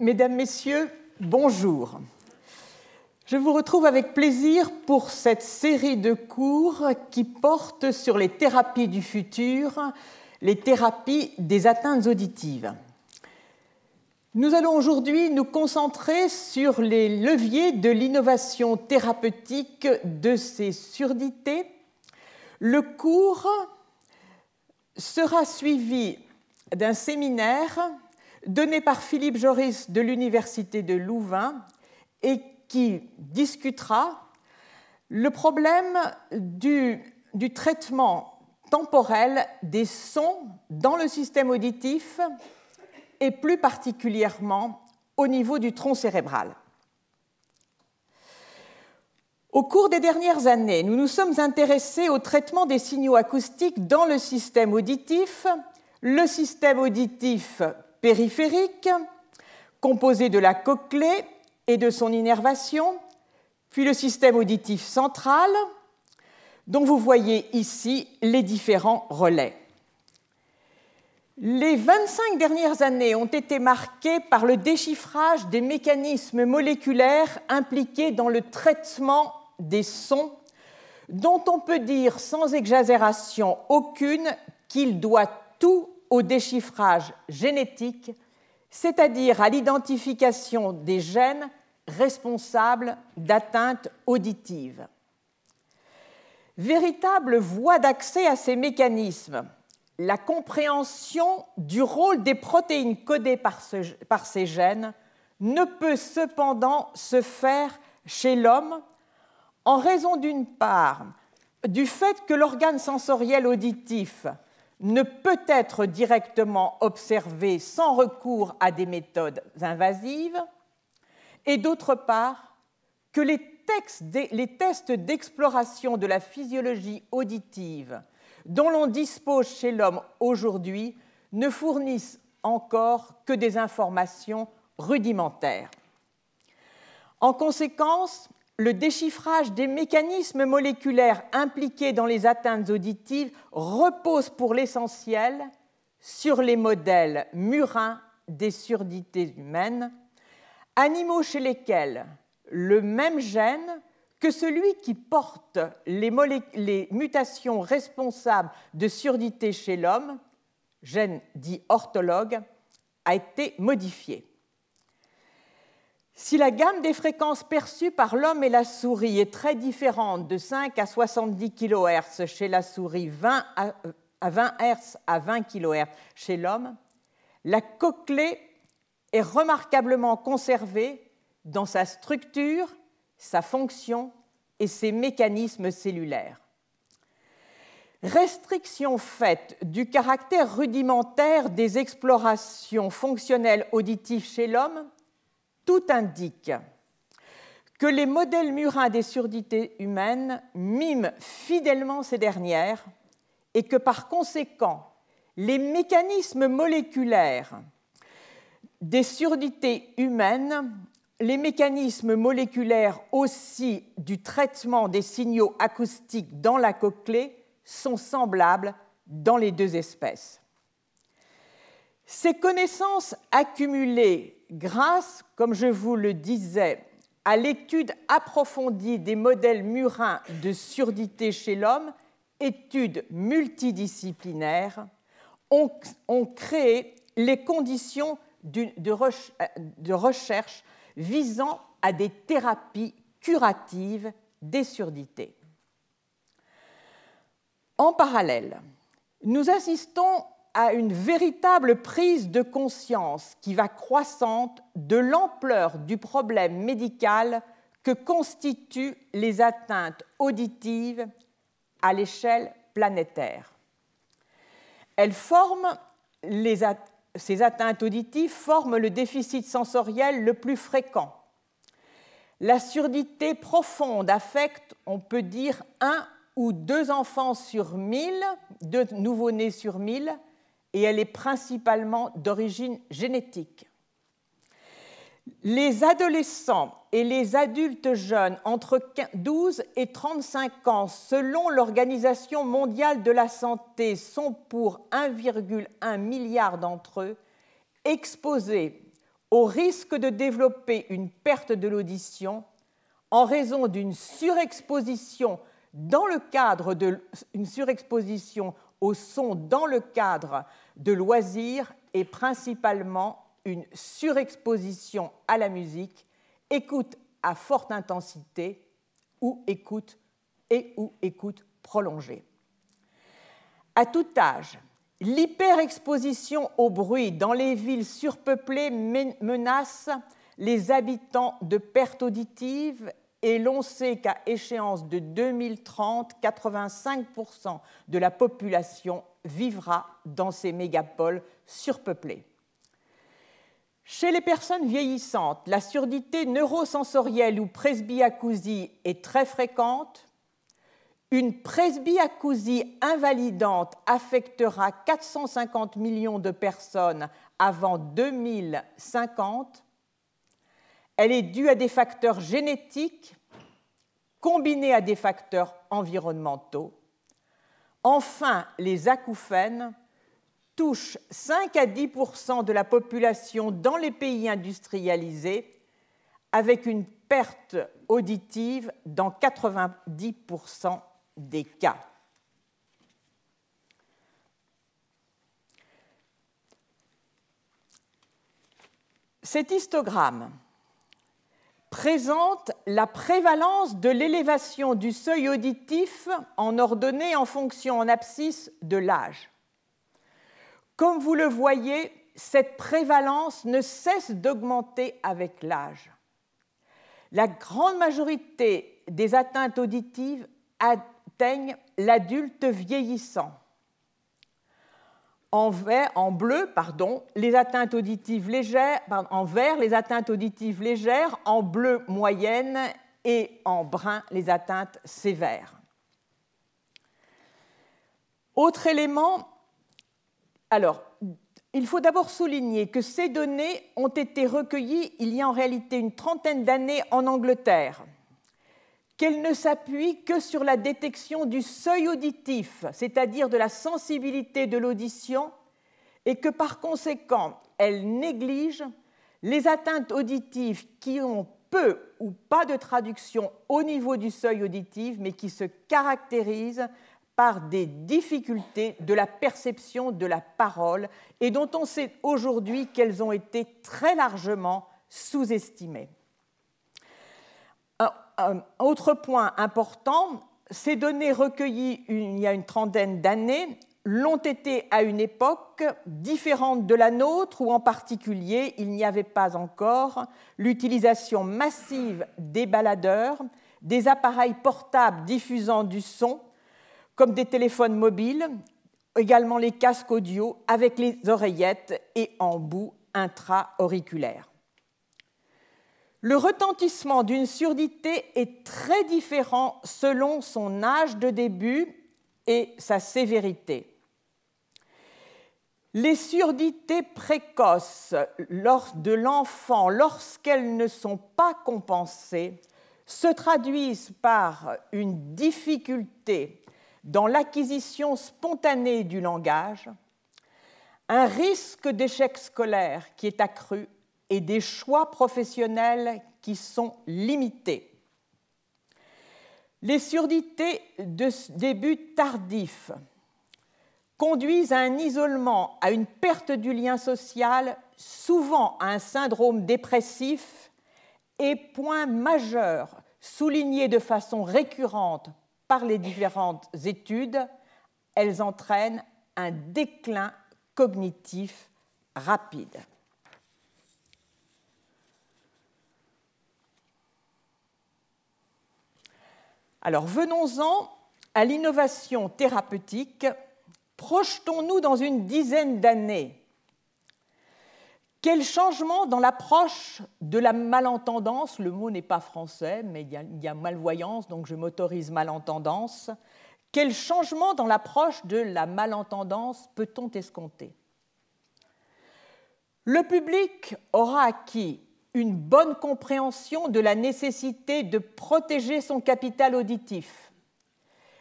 Mesdames, Messieurs, bonjour. Je vous retrouve avec plaisir pour cette série de cours qui porte sur les thérapies du futur, les thérapies des atteintes auditives. Nous allons aujourd'hui nous concentrer sur les leviers de l'innovation thérapeutique de ces surdités. Le cours sera suivi d'un séminaire donné par Philippe Joris de l'Université de Louvain et qui discutera le problème du, du, traitement temporel des sons dans le système auditif et plus particulièrement au niveau du tronc cérébral. Au cours des dernières années, nous nous sommes intéressés au traitement des signaux acoustiques dans le système auditif, le système auditif périphérique, composé de la cochlée et de son innervation, puis le système auditif central, dont vous voyez ici les différents relais. Les 25 dernières années ont été marquées par le déchiffrage des mécanismes moléculaires impliqués dans le traitement des sons, dont on peut dire sans exagération aucune qu'il doit tout au déchiffrage génétique, c'est-à-dire à, l'identification des gènes responsables d'atteintes auditives. Véritable voie d'accès à ces mécanismes, la compréhension du rôle des protéines codées par, ces gènes ne peut cependant se faire chez l'homme en raison d'une part du fait que l'organe sensoriel auditif ne peut être directement observé sans recours à des méthodes invasives, et d'autre part que les, les tests d'exploration de la physiologie auditive dont l'on dispose chez l'homme aujourd'hui ne fournissent encore que des informations rudimentaires. En conséquence, le déchiffrage des mécanismes moléculaires impliqués dans les atteintes auditives repose pour l'essentiel sur les modèles murins des surdités humaines, animaux chez lesquels le même gène que celui qui porte les, mutations responsables de surdité chez l'homme, gène dit orthologue, a été modifié. Si la gamme des fréquences perçues par l'homme et la souris est très différente de 5 à 70 kHz chez la souris, 20 à 20 Hz à 20 kHz chez l'homme, la cochlée est remarquablement conservée dans sa structure, sa fonction et ses mécanismes cellulaires. Restriction faite du caractère rudimentaire des explorations fonctionnelles auditives chez l'homme, tout indique que les modèles murins des surdités humaines miment fidèlement ces dernières et que par conséquent, les mécanismes moléculaires des surdités humaines, les mécanismes moléculaires aussi du traitement des signaux acoustiques dans la cochlée sont semblables dans les deux espèces. Ces connaissances accumulées grâce, comme je vous le disais, à l'étude approfondie des modèles murins de surdité chez l'homme, études multidisciplinaires, ont, créé les conditions de, recherche visant à des thérapies curatives des surdités. En parallèle, nous assistons à une véritable prise de conscience qui va croissante de l'ampleur du problème médical que constituent les atteintes auditives à l'échelle planétaire. Ces atteintes auditives forment le déficit sensoriel le plus fréquent. La surdité profonde affecte, on peut dire, un ou deux enfants sur mille, deux nouveau-nés sur mille, et elle est principalement d'origine génétique. Les adolescents et les adultes jeunes entre 12 et 35 ans, selon l'Organisation mondiale de la santé, sont pour 1,1 milliard d'entre eux exposés au risque de développer une perte de l'audition en raison d'une surexposition dans le cadre d'une surexposition au son dans le cadre de loisirs et principalement une surexposition à la musique, écoute à forte intensité ou écoute et ou écoute prolongée. À tout âge, l'hyperexposition au bruit dans les villes surpeuplées menace les habitants de perte auditive et l'on sait qu'à échéance de 2030, 85% de la population vivra dans ces mégapoles surpeuplées. Chez les personnes vieillissantes, la surdité neurosensorielle ou presbyacousie est très fréquente. Une presbyacousie invalidante affectera 450 millions de personnes avant 2050. Elle est due à des facteurs génétiques combinés à des facteurs environnementaux. Enfin, les acouphènes touche 5 à 10% de la population dans les pays industrialisés, avec une perte auditive dans 90% des cas. Cet histogramme présente la prévalence de l'élévation du seuil auditif en ordonnée en fonction en abscisse de l'âge. Comme vous le voyez, cette prévalence ne cesse d'augmenter avec l'âge. La grande majorité des atteintes auditives atteignent l'adulte vieillissant. En, bleu, pardon, les atteintes auditives légères, en vert, les atteintes auditives légères, en bleu moyenne et en brun, les atteintes sévères. Autre élément, alors, il faut d'abord souligner que ces données ont été recueillies il y a en réalité une trentaine d'années en Angleterre, qu'elles ne s'appuient que sur la détection du seuil auditif, c'est-à-dire de la sensibilité de l'audition, et que par conséquent, elles négligent les atteintes auditives qui ont peu ou pas de traduction au niveau du seuil auditif, mais qui se caractérisent par des difficultés de la perception de la parole et dont on sait aujourd'hui qu'elles ont été très largement sous-estimées. Autre point important, ces données recueillies il y a une trentaine d'années l'ont été à une époque différente de la nôtre où en particulier il n'y avait pas encore l'utilisation massive des baladeurs, des appareils portables diffusant du son comme des téléphones mobiles, également les casques audio avec les oreillettes et en bout intra-auriculaire. Le retentissement d'une surdité est très différent selon son âge de début et sa sévérité. Les surdités précoces de l'enfant, lorsqu'elles ne sont pas compensées, se traduisent par une difficulté dans l'acquisition spontanée du langage, un risque d'échec scolaire qui est accru et des choix professionnels qui sont limités. Les surdités de début tardif conduisent à un isolement, à une perte du lien social, souvent à un syndrome dépressif, et point majeur souligné de façon récurrente par les différentes études, elles entraînent un déclin cognitif rapide. Alors venons-en à l'innovation thérapeutique. Projetons-nous dans une dizaine d'années quel changement dans l'approche de la malentendance? Le mot n'est pas français, mais il y, a, malvoyance, donc je m'autorise malentendance. Quel changement dans l'approche de la malentendance peut-on escompter? Le public aura acquis une bonne compréhension de la nécessité de protéger son capital auditif,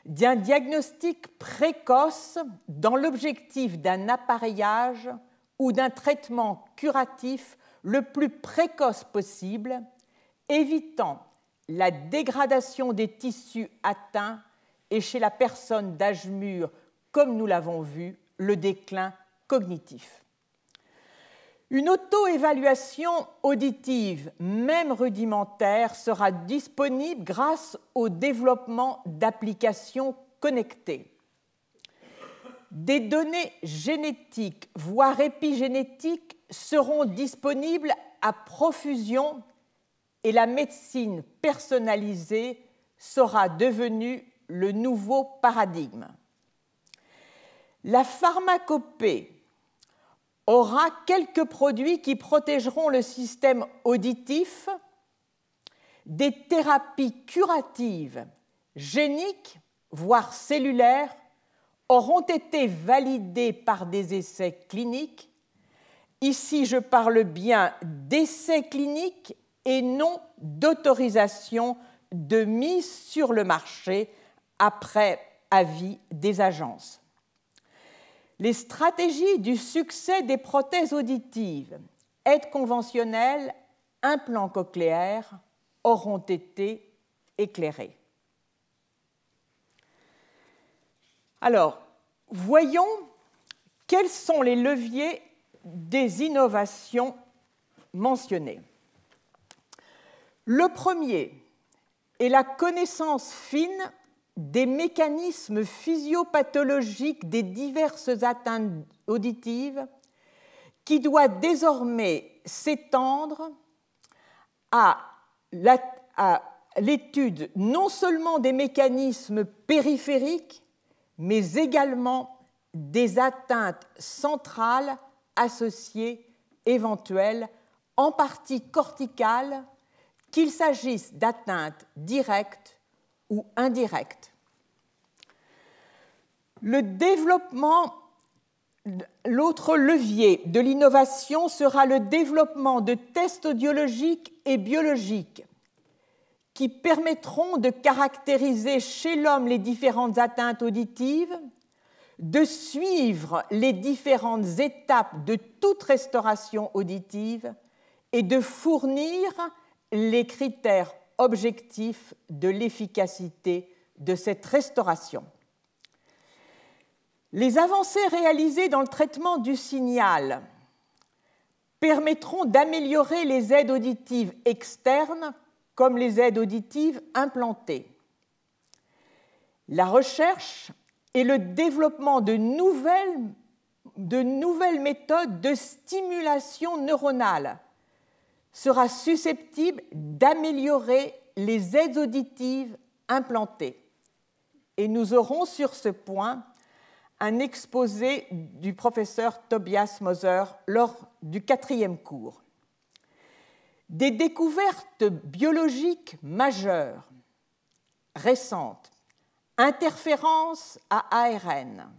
d'un diagnostic précoce dans l'objectif d'un appareillage ou d'un traitement curatif le plus précoce possible, évitant la dégradation des tissus atteints et chez la personne d'âge mûr, comme nous l'avons vu, le déclin cognitif. Une auto-évaluation auditive, même rudimentaire, sera disponible grâce au développement d'applications connectées. Des données génétiques, voire épigénétiques, seront disponibles à profusion et la médecine personnalisée sera devenue le nouveau paradigme. La pharmacopée aura quelques produits qui protégeront le système auditif des thérapies curatives, géniques, voire cellulaires, auront été validées par des essais cliniques. Ici, je parle bien d'essais cliniques et non d'autorisation de mise sur le marché après avis des agences. Les stratégies du succès des prothèses auditives, aide conventionnelle, implants cochléaires, auront été éclairées. Alors, voyons quels sont les leviers des innovations mentionnées. Le premier est la connaissance fine des mécanismes physiopathologiques des diverses atteintes auditives qui doit désormais s'étendre à l'étude non seulement des mécanismes périphériques, mais également des atteintes centrales associées éventuelles, en partie corticales, qu'il s'agisse d'atteintes directes ou indirectes. Le développement, l'autre levier de l'innovation sera le développement de tests audiologiques et biologiques qui permettront de caractériser chez l'homme les différentes atteintes auditives, de suivre les différentes étapes de toute restauration auditive et de fournir les critères objectifs de l'efficacité de cette restauration. Les avancées réalisées dans le traitement du signal permettront d'améliorer les aides auditives externes comme les aides auditives implantées. La recherche et le développement de nouvelles, de nouvelles méthodes de stimulation neuronale sera susceptible d'améliorer les aides auditives implantées. Et nous aurons sur ce point un exposé du professeur Tobias Moser lors du quatrième cours. Des découvertes biologiques majeures, récentes, interférences à ARN,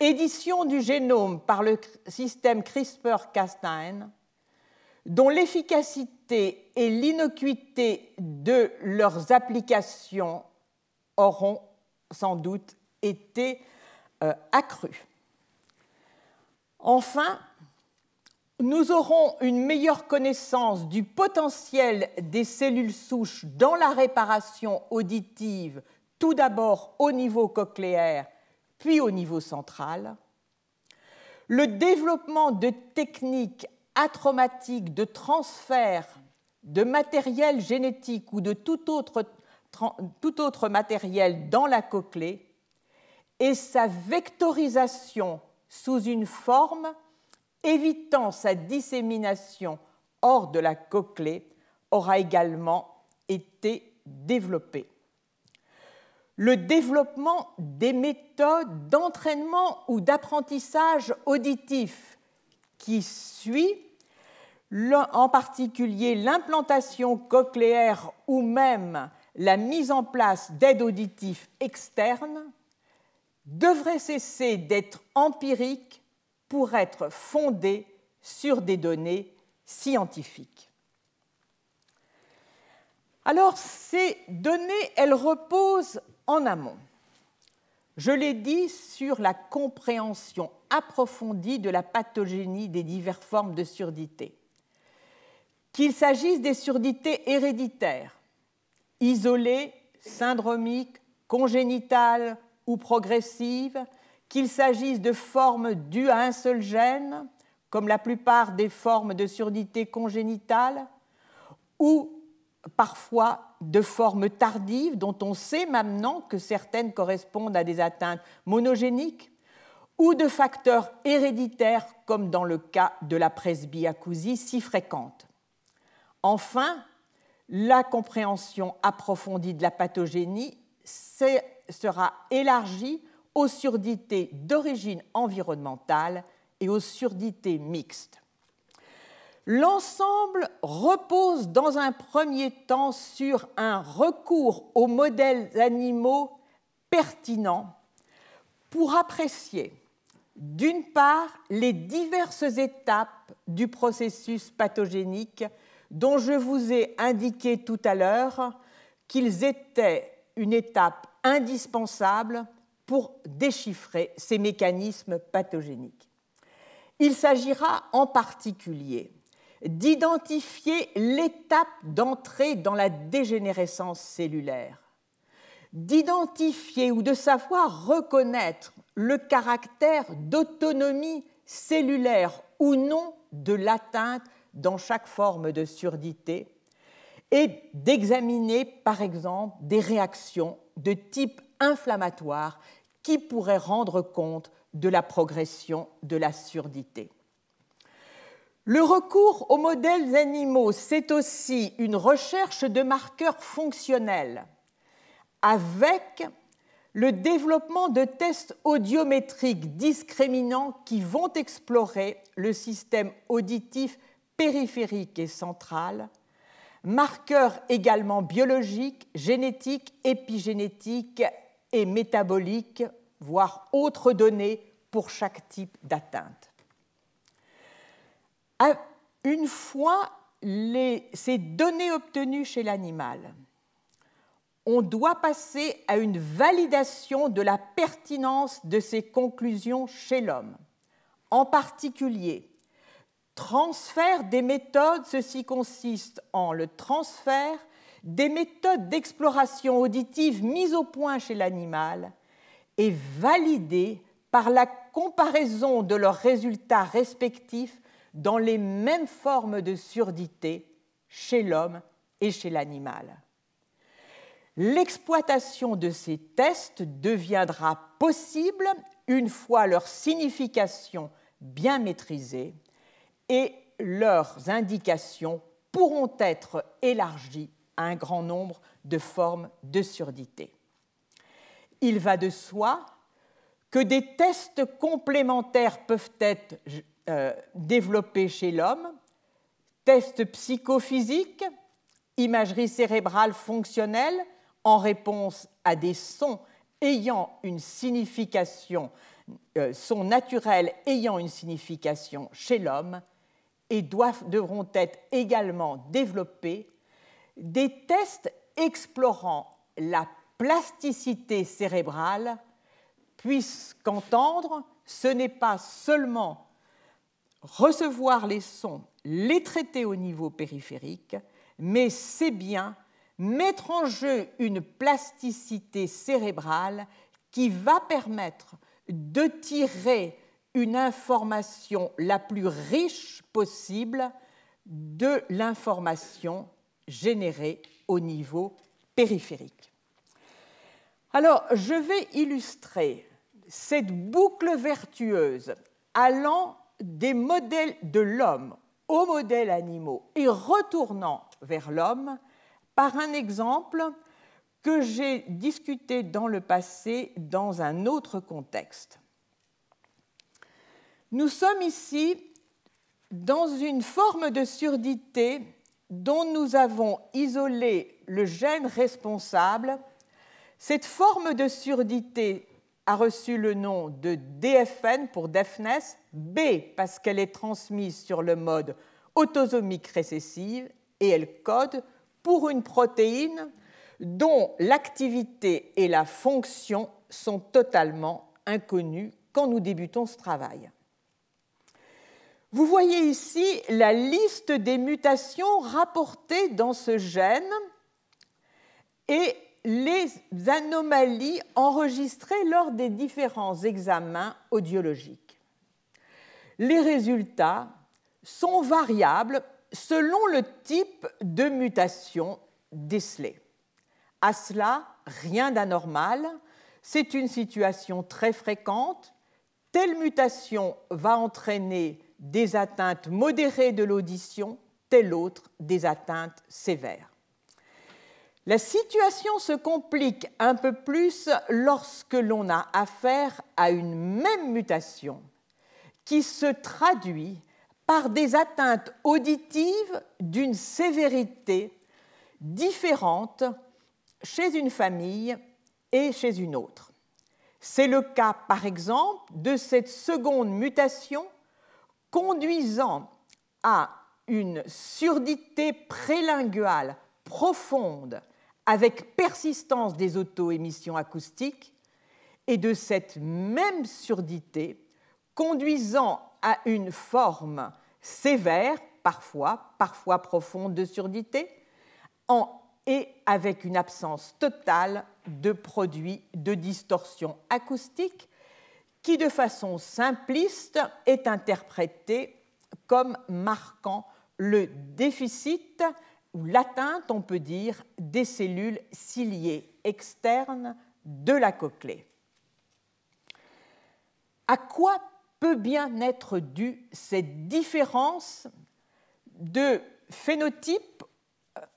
édition du génome par le système CRISPR-Cas9, dont l'efficacité et l'innocuité de leurs applications auront sans doute été euh, accrues. Enfin, nous aurons une meilleure connaissance du potentiel des cellules souches dans la réparation auditive, tout d'abord au niveau cochléaire, puis au niveau central. Le développement de techniques atraumatique de transfert de matériel génétique ou de tout autre, tout autre matériel dans la cochlée et sa vectorisation sous une forme évitant sa dissémination hors de la cochlée aura également été développé. Le développement des méthodes d'entraînement ou d'apprentissage auditif qui suit, en particulier l'implantation cochléaire ou même la mise en place d'aides auditives externes, devrait cesser d'être empirique pour être fondée sur des données scientifiques. Alors, ces données, elles reposent en amont je l'ai dit sur la compréhension approfondie de la pathogénie des diverses formes de surdité. qu'il s'agisse des surdités héréditaires, isolées, syndromiques, congénitales ou progressives, qu'il s'agisse de formes dues à un seul gène, comme la plupart des formes de surdité congénitale, ou parfois de formes tardives dont on sait maintenant que certaines correspondent à des atteintes monogéniques, ou de facteurs héréditaires comme dans le cas de la presbyacousie si fréquente. Enfin, la compréhension approfondie de la pathogénie sera élargie aux surdités d'origine environnementale et aux surdités mixtes. L'ensemble repose dans un premier temps sur un recours aux modèles animaux pertinents pour apprécier, d'une part, les diverses étapes du processus pathogénique dont je vous ai indiqué tout à l'heure qu'ils étaient une étape indispensable pour déchiffrer ces mécanismes pathogéniques. Il s'agira en particulier d'identifier l'étape d'entrée dans la dégénérescence cellulaire, d'identifier ou de savoir reconnaître le caractère d'autonomie cellulaire ou non de l'atteinte dans chaque forme de surdité et d'examiner par exemple des réactions de type inflammatoire qui pourraient rendre compte de la progression de la surdité. Le recours aux modèles animaux, c'est aussi une recherche de marqueurs fonctionnels avec le développement de tests audiométriques discriminants qui vont explorer le système auditif périphérique et central, marqueurs également biologiques, génétiques, épigénétiques et métaboliques, voire autres données pour chaque type d'atteinte. Une fois ces données obtenues chez l'animal, on doit passer à une validation de la pertinence de ces conclusions chez l'homme. En particulier, transfert des méthodes, ceci consiste en le transfert des méthodes d'exploration auditive mises au point chez l'animal et validées par la comparaison de leurs résultats respectifs dans les mêmes formes de surdité chez l'homme et chez l'animal. L'exploitation de ces tests deviendra possible une fois leur signification bien maîtrisée et leurs indications pourront être élargies à un grand nombre de formes de surdité. Il va de soi que des tests complémentaires peuvent être euh, développés chez l'homme, tests psychophysiques, imagerie cérébrale fonctionnelle en réponse à des sons ayant une signification, euh, sons naturels ayant une signification chez l'homme, et devront être également développés. Des tests explorant la plasticité cérébrale, puisqu'entendre, ce n'est pas seulement recevoir les sons, les traiter au niveau périphérique, mais c'est bien mettre en jeu une plasticité cérébrale qui va permettre de tirer une information la plus riche possible de l'information générée au niveau périphérique. Alors, je vais illustrer cette boucle vertueuse allant des modèles de l'homme aux modèles animaux et retournant vers l'homme par un exemple que j'ai discuté dans le passé dans un autre contexte. Nous sommes ici dans une forme de surdité dont nous avons isolé le gène responsable. Cette forme de surdité a reçu le nom de DFN pour deafness, B parce qu'elle est transmise sur le mode autosomique récessive et elle code pour une protéine dont l'activité et la fonction sont totalement inconnues quand nous débutons ce travail. Vous voyez ici la liste des mutations rapportées dans ce gène et les anomalies enregistrées lors des différents examens audiologiques. Les résultats sont variables selon le type de mutation décelée. À cela, rien d'anormal, c'est une situation très fréquente. Telle mutation va entraîner des atteintes modérées de l'audition, telle autre des atteintes sévères. La situation se complique un peu plus lorsque l'on a affaire à une même mutation qui se traduit par des atteintes auditives d'une sévérité différente chez une famille et chez une autre. C'est le cas, par exemple, de cette seconde mutation conduisant à une surdité prélinguale profonde avec persistance des auto-émissions acoustiques et de cette même surdité conduisant à une forme sévère, parfois, parfois profonde de surdité, en, et avec une absence totale de produits de distorsion acoustique qui, de façon simpliste, est interprété comme marquant le déficit ou l'atteinte, on peut dire, des cellules ciliées externes de la cochlée. À quoi peut bien être due cette différence de phénotype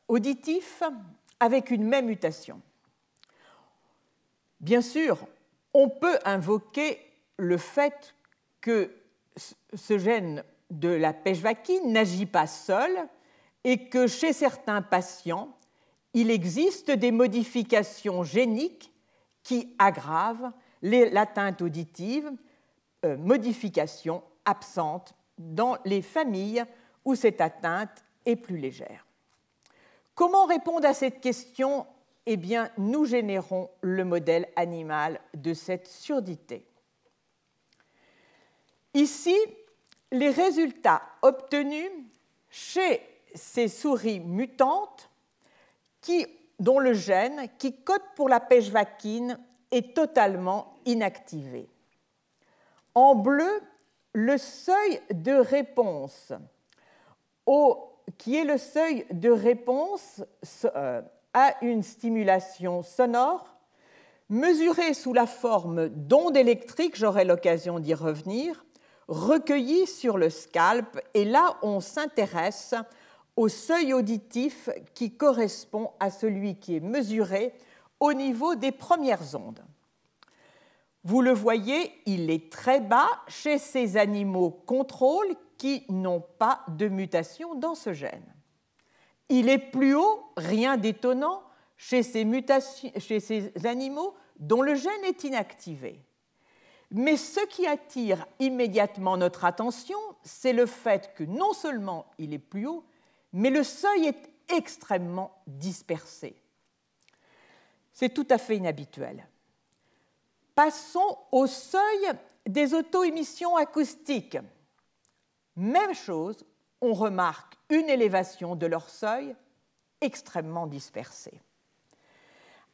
auditif avec une même mutation? Bien sûr, on peut invoquer le fait que ce gène de la pêche vaquine n'agit pas seul et que chez certains patients, il existe des modifications géniques qui aggravent l'atteinte auditive, euh, modifications absentes dans les familles où cette atteinte est plus légère. Comment répondre à cette question? Eh bien, nous générons le modèle animal de cette surdité. Ici, les résultats obtenus chez ces souris mutantes dont le gène qui code pour la pêche vaquine est totalement inactivé. En bleu, le seuil de réponse qui est le seuil de réponse euh, à une stimulation sonore mesurée sous la forme d'ondes électriques, j'aurai l'occasion d'y revenir, recueillis sur le scalp, et là on s'intéresse au seuil auditif qui correspond à celui qui est mesuré au niveau des premières ondes. Vous le voyez, il est très bas chez ces animaux contrôles qui n'ont pas de mutation dans ce gène. Il est plus haut, rien d'étonnant, chez ces, chez ces animaux dont le gène est inactivé. Mais ce qui attire immédiatement notre attention, c'est le fait que non seulement il est plus haut, mais le seuil est extrêmement dispersé. C'est tout à fait inhabituel. Passons au seuil des auto-émissions acoustiques. Même chose, on remarque une élévation de leur seuil extrêmement dispersée.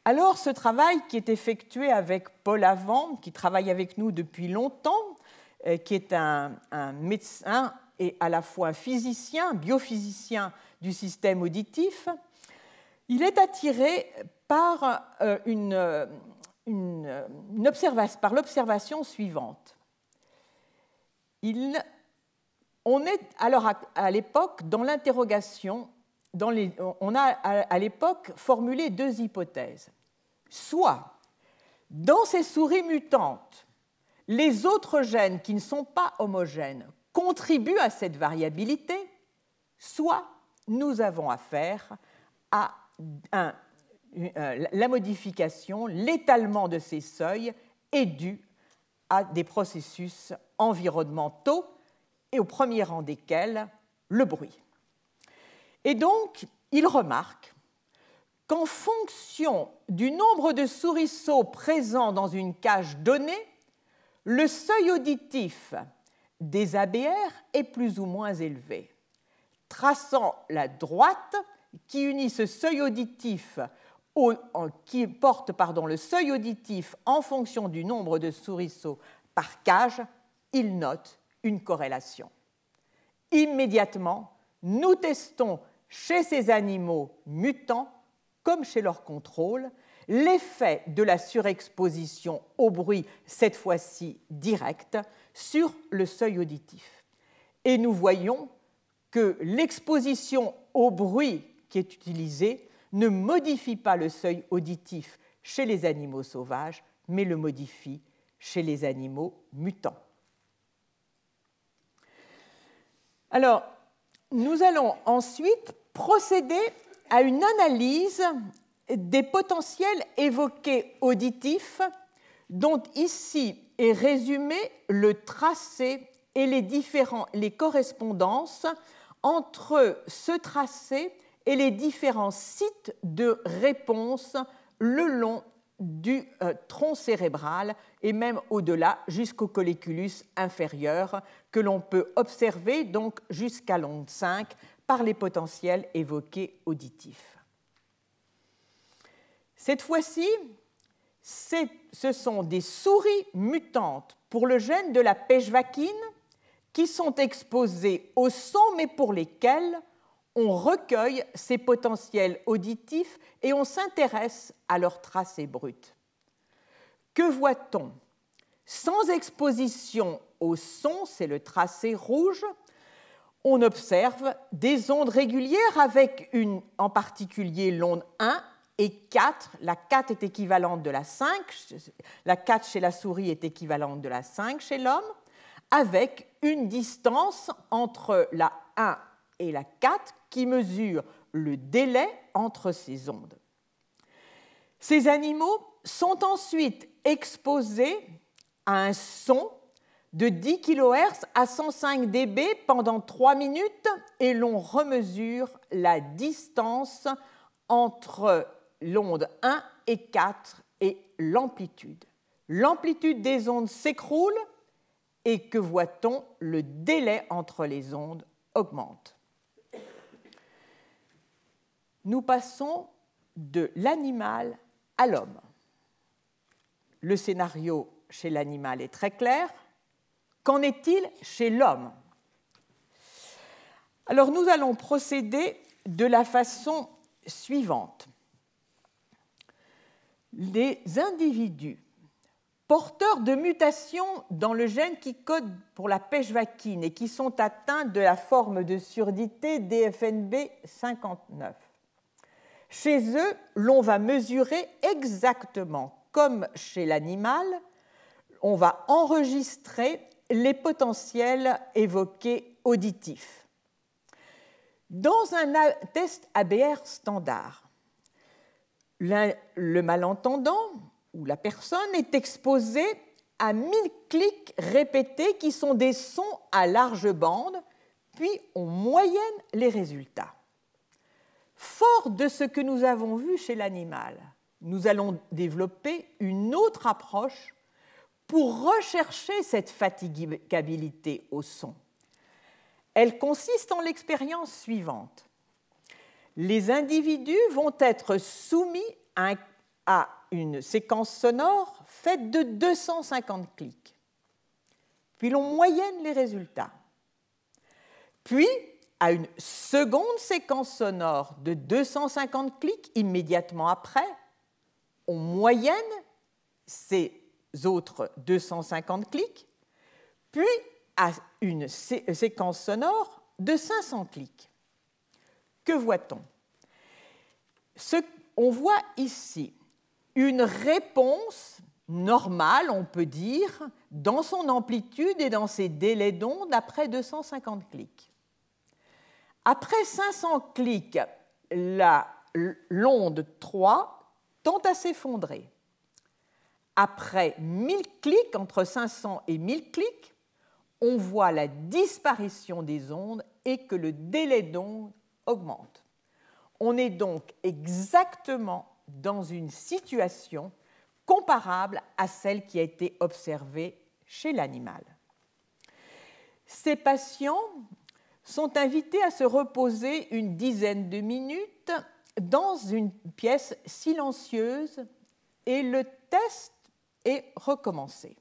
Alors ce travail qui est effectué avec Paul Avant, qui travaille avec nous depuis longtemps, euh, qui est un, médecin et à la fois un physicien, biophysicien du système auditif, il est attiré par, euh, une, par l'observation suivante. Il, on est alors à, l'époque dans l'interrogation on a à l'époque formulé deux hypothèses. Soit, dans ces souris mutantes, les autres gènes qui ne sont pas homogènes contribuent à cette variabilité, soit nous avons affaire à euh, la modification, l'étalement de ces seuils est dû à des processus environnementaux et au premier rang desquels le bruit. Et donc, il remarque qu'en fonction du nombre de souriceaux présents dans une cage donnée, le seuil auditif des ABR est plus ou moins élevé. Traçant la droite qui unit ce seuil auditif qui porte pardon, le seuil auditif en fonction du nombre de souriceaux par cage, il note une corrélation. Immédiatement, nous testons chez ces animaux mutants, comme chez leur contrôle, l'effet de la surexposition au bruit, cette fois-ci direct, sur le seuil auditif. Et nous voyons que l'exposition au bruit qui est utilisée ne modifie pas le seuil auditif chez les animaux sauvages, mais le modifie chez les animaux mutants. Alors, nous allons ensuite procéder à une analyse des potentiels évoqués auditifs dont ici est résumé le tracé et les, différents, les correspondances entre ce tracé et les différents sites de réponse le long du euh, tronc cérébral et même au-delà jusqu'au colliculus inférieur que l'on peut observer donc jusqu'à l'onde 5 par les potentiels évoqués auditifs. Cette fois-ci, ce sont des souris mutantes pour le gène de la pêche vaquine qui sont exposées au son mais pour lesquelles on recueille ces potentiels auditifs et on s'intéresse à leur tracé brut. Que voit-on? Sans exposition au son, c'est le tracé rouge, on observe des ondes régulières avec une, en particulier l'onde 1 et 4. La 4 est équivalente de la 5, la 4 chez la souris est équivalente de la 5 chez l'homme, avec une distance entre la 1 et la 4 qui mesure le délai entre ces ondes. Ces animaux sont ensuite exposés à un son de 10 kHz à 105 dB pendant 3 minutes et l'on remesure la distance entre l'onde 1 et 4 et l'amplitude. L'amplitude des ondes s'écroule et que voit-on Le délai entre les ondes augmente nous passons de l'animal à l'homme. Le scénario chez l'animal est très clair. Qu'en est-il chez l'homme? Alors nous allons procéder de la façon suivante. Les individus porteurs de mutations dans le gène qui code pour la pêche vaquine et qui sont atteints de la forme de surdité DFNB 59 chez eux, l'on va mesurer exactement comme chez l'animal, on va enregistrer les potentiels évoqués auditifs. Dans un test ABR standard, le malentendant ou la personne est exposé à 1000 clics répétés qui sont des sons à large bande, puis on moyenne les résultats. Fort de ce que nous avons vu chez l'animal, nous allons développer une autre approche pour rechercher cette fatigabilité au son. Elle consiste en l'expérience suivante. Les individus vont être soumis à une séquence sonore faite de 250 clics. Puis l'on moyenne les résultats. Puis à une seconde séquence sonore de 250 clics immédiatement après, on moyenne ces autres 250 clics, puis à une séquence sonore de 500 clics. Que voit-on? On voit ici une réponse normale, on peut dire, dans son amplitude et dans ses délais d'onde après 250 clics. Après 500 clics, l'onde 3 tend à s'effondrer. Après 1000 clics, entre 500 et 1000 clics, on voit la disparition des ondes et que le délai d'onde augmente. On est donc exactement dans une situation comparable à celle qui a été observée chez l'animal. Ces patients sont invités à se reposer une dizaine de minutes dans une pièce silencieuse et le test est recommencé.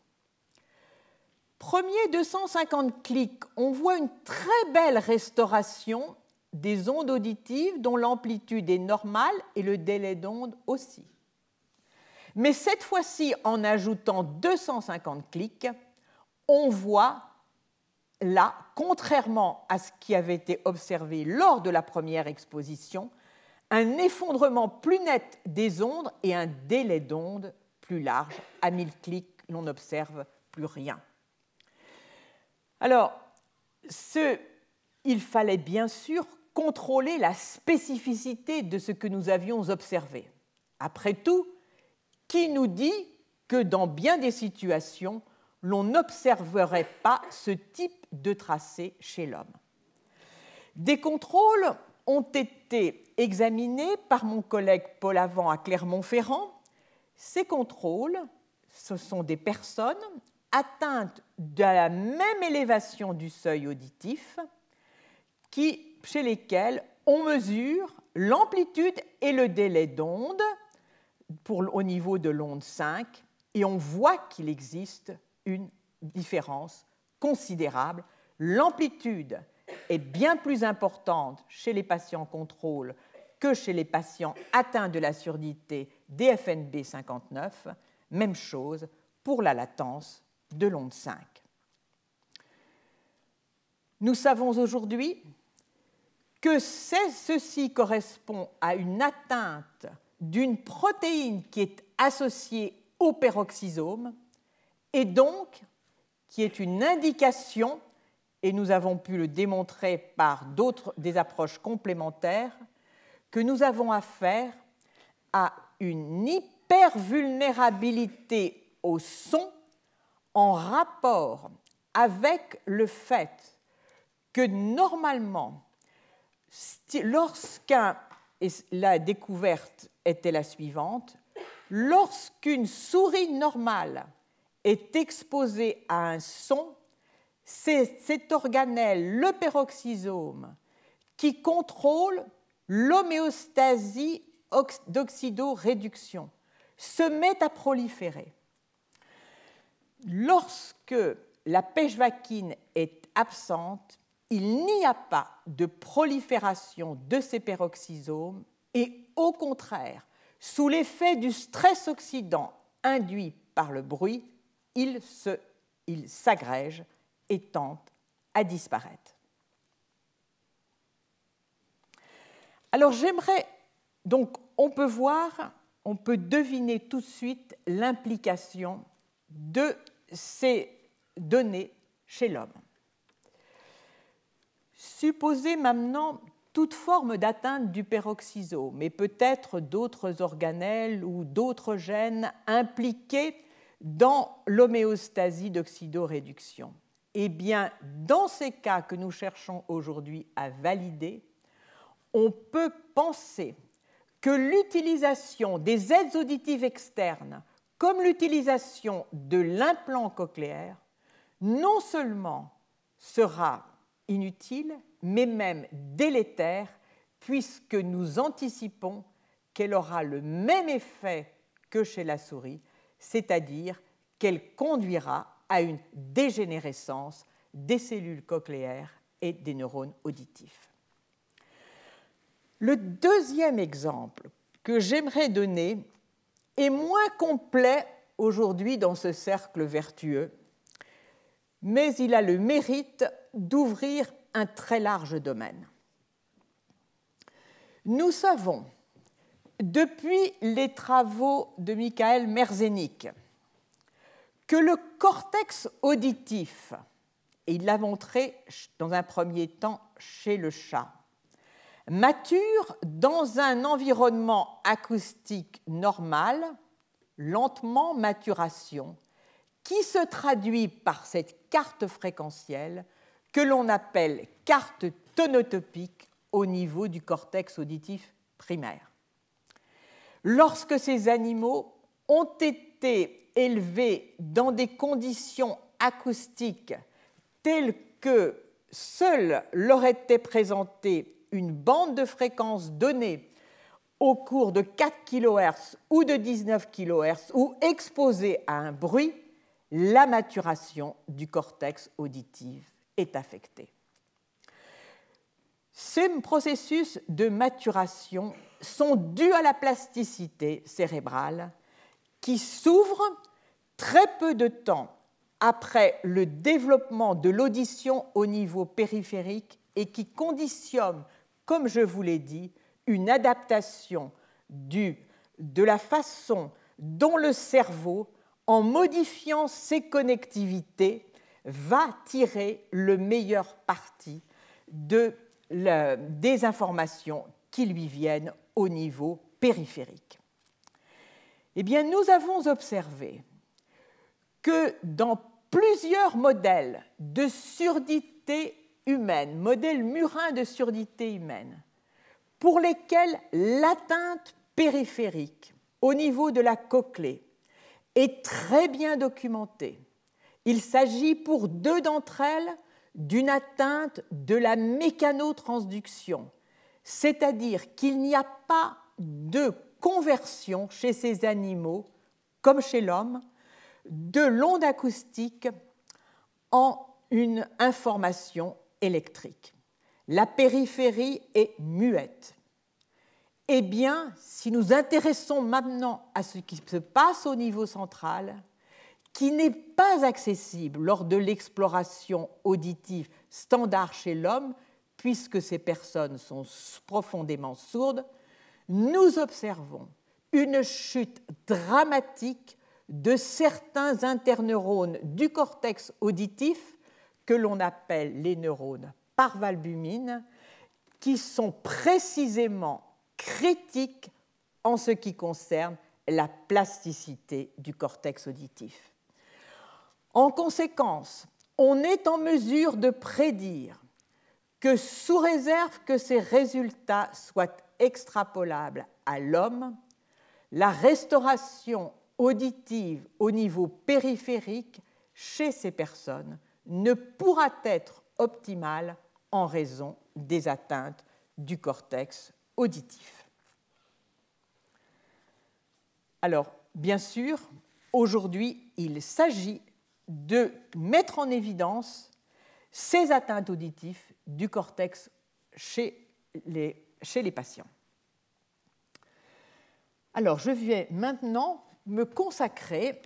Premier 250 clics, on voit une très belle restauration des ondes auditives dont l'amplitude est normale et le délai d'onde aussi. Mais cette fois-ci, en ajoutant 250 clics, on voit là, contrairement à ce qui avait été observé lors de la première exposition, un effondrement plus net des ondes et un délai d'onde plus large. À 1000 clics, l'on n'observe plus rien. Alors, il fallait bien sûr contrôler la spécificité de ce que nous avions observé. Après tout, qui nous dit que dans bien des situations, l'on n'observerait pas ce type de tracé chez l'homme Des contrôles ont été examinés par mon collègue Paul Avant à Clermont-Ferrand. Ces contrôles, ce sont des personnes atteintes de la même élévation du seuil auditif chez lesquelles on mesure l'amplitude et le délai d'onde au niveau de l'onde 5 et on voit qu'il existe une différence considérable. L'amplitude est bien plus importante chez les patients contrôle que chez les patients atteints de la surdité DFNB 59. Même chose pour la latence de l'onde 5. Nous savons aujourd'hui que ceci correspond à une atteinte d'une protéine qui est associée au peroxysome et donc qui est une indication, et nous avons pu le démontrer par d'autres des approches complémentaires, que nous avons affaire à une hypervulnérabilité au son en rapport avec le fait que normalement, lorsqu'un, la découverte était la suivante, lorsqu'une souris normale est exposée à un son, c'est cet organelle, le peroxysome, qui contrôle l'homéostasie d'oxydoréduction, se met à proliférer. Lorsque la pêche-vaquine est absente, il n'y a pas de prolifération de ces peroxysomes et au contraire, sous l'effet du stress oxydant induit par le bruit, il s'agrège et tente à disparaître. Alors j'aimerais, donc on peut voir, on peut deviner tout de suite l'implication de ces données chez l'homme. Supposez maintenant toute forme d'atteinte du peroxysome, mais peut-être d'autres organelles ou d'autres gènes impliqués dans l'homéostasie d'oxydoréduction. Eh bien, dans ces cas que nous cherchons aujourd'hui à valider, on peut penser que l'utilisation des aides auditives externes, comme l'utilisation de l'implant cochléaire, non seulement sera inutile, mais même délétère, puisque nous anticipons qu'elle aura le même effet que chez la souris, c'est-à-dire qu'elle conduira à une dégénérescence des cellules cochléaires et des neurones auditifs. Le deuxième exemple que j'aimerais donner est moins complet aujourd'hui dans ce cercle vertueux, mais il a le mérite d'ouvrir un très large domaine. Nous savons, depuis les travaux de Michael Merzenich, que le cortex auditif, et il l'a montré dans un premier temps chez le chat, mature dans un environnement acoustique normal, lentement maturation, qui se traduit par cette carte fréquentielle que l'on appelle carte tonotopique au niveau du cortex auditif primaire. Lorsque ces animaux ont été élevés dans des conditions acoustiques telles que seule leur était présentée une bande de fréquence donnée au cours de 4 kHz ou de 19 kHz ou exposée à un bruit, la maturation du cortex auditif est affectée. Ces processus de maturation sont dus à la plasticité cérébrale qui s'ouvre très peu de temps après le développement de l'audition au niveau périphérique et qui conditionne, comme je vous l'ai dit, une adaptation de la façon dont le cerveau, en modifiant ses connectivités, va tirer le meilleur parti de des informations qui lui viennent au niveau périphérique. Eh bien, nous avons observé que dans plusieurs modèles de surdité humaine, modèles murins de surdité humaine, pour lesquels l'atteinte périphérique au niveau de la cochlée est très bien documentée. Il s'agit pour deux d'entre elles d'une atteinte de la mécanotransduction, c'est-à-dire qu'il n'y a pas de conversion chez ces animaux, comme chez l'homme, de l'onde acoustique en une information électrique. La périphérie est muette. Eh bien, si nous intéressons maintenant à ce qui se passe au niveau central, qui n'est pas accessible lors de l'exploration auditive standard chez l'homme, puisque ces personnes sont profondément sourdes, nous observons une chute dramatique de certains interneurones du cortex auditif que l'on appelle les neurones parvalbumines, qui sont précisément critiques en ce qui concerne la plasticité du cortex auditif. En conséquence, on est en mesure de prédire que sous réserve que ces résultats soient extrapolables à l'homme, la restauration auditive au niveau périphérique chez ces personnes ne pourra être optimale en raison des atteintes du cortex auditif. Alors, bien sûr, aujourd'hui, il s'agit de mettre en évidence ces atteintes auditives du cortex chez les, patients. Alors, je vais maintenant me consacrer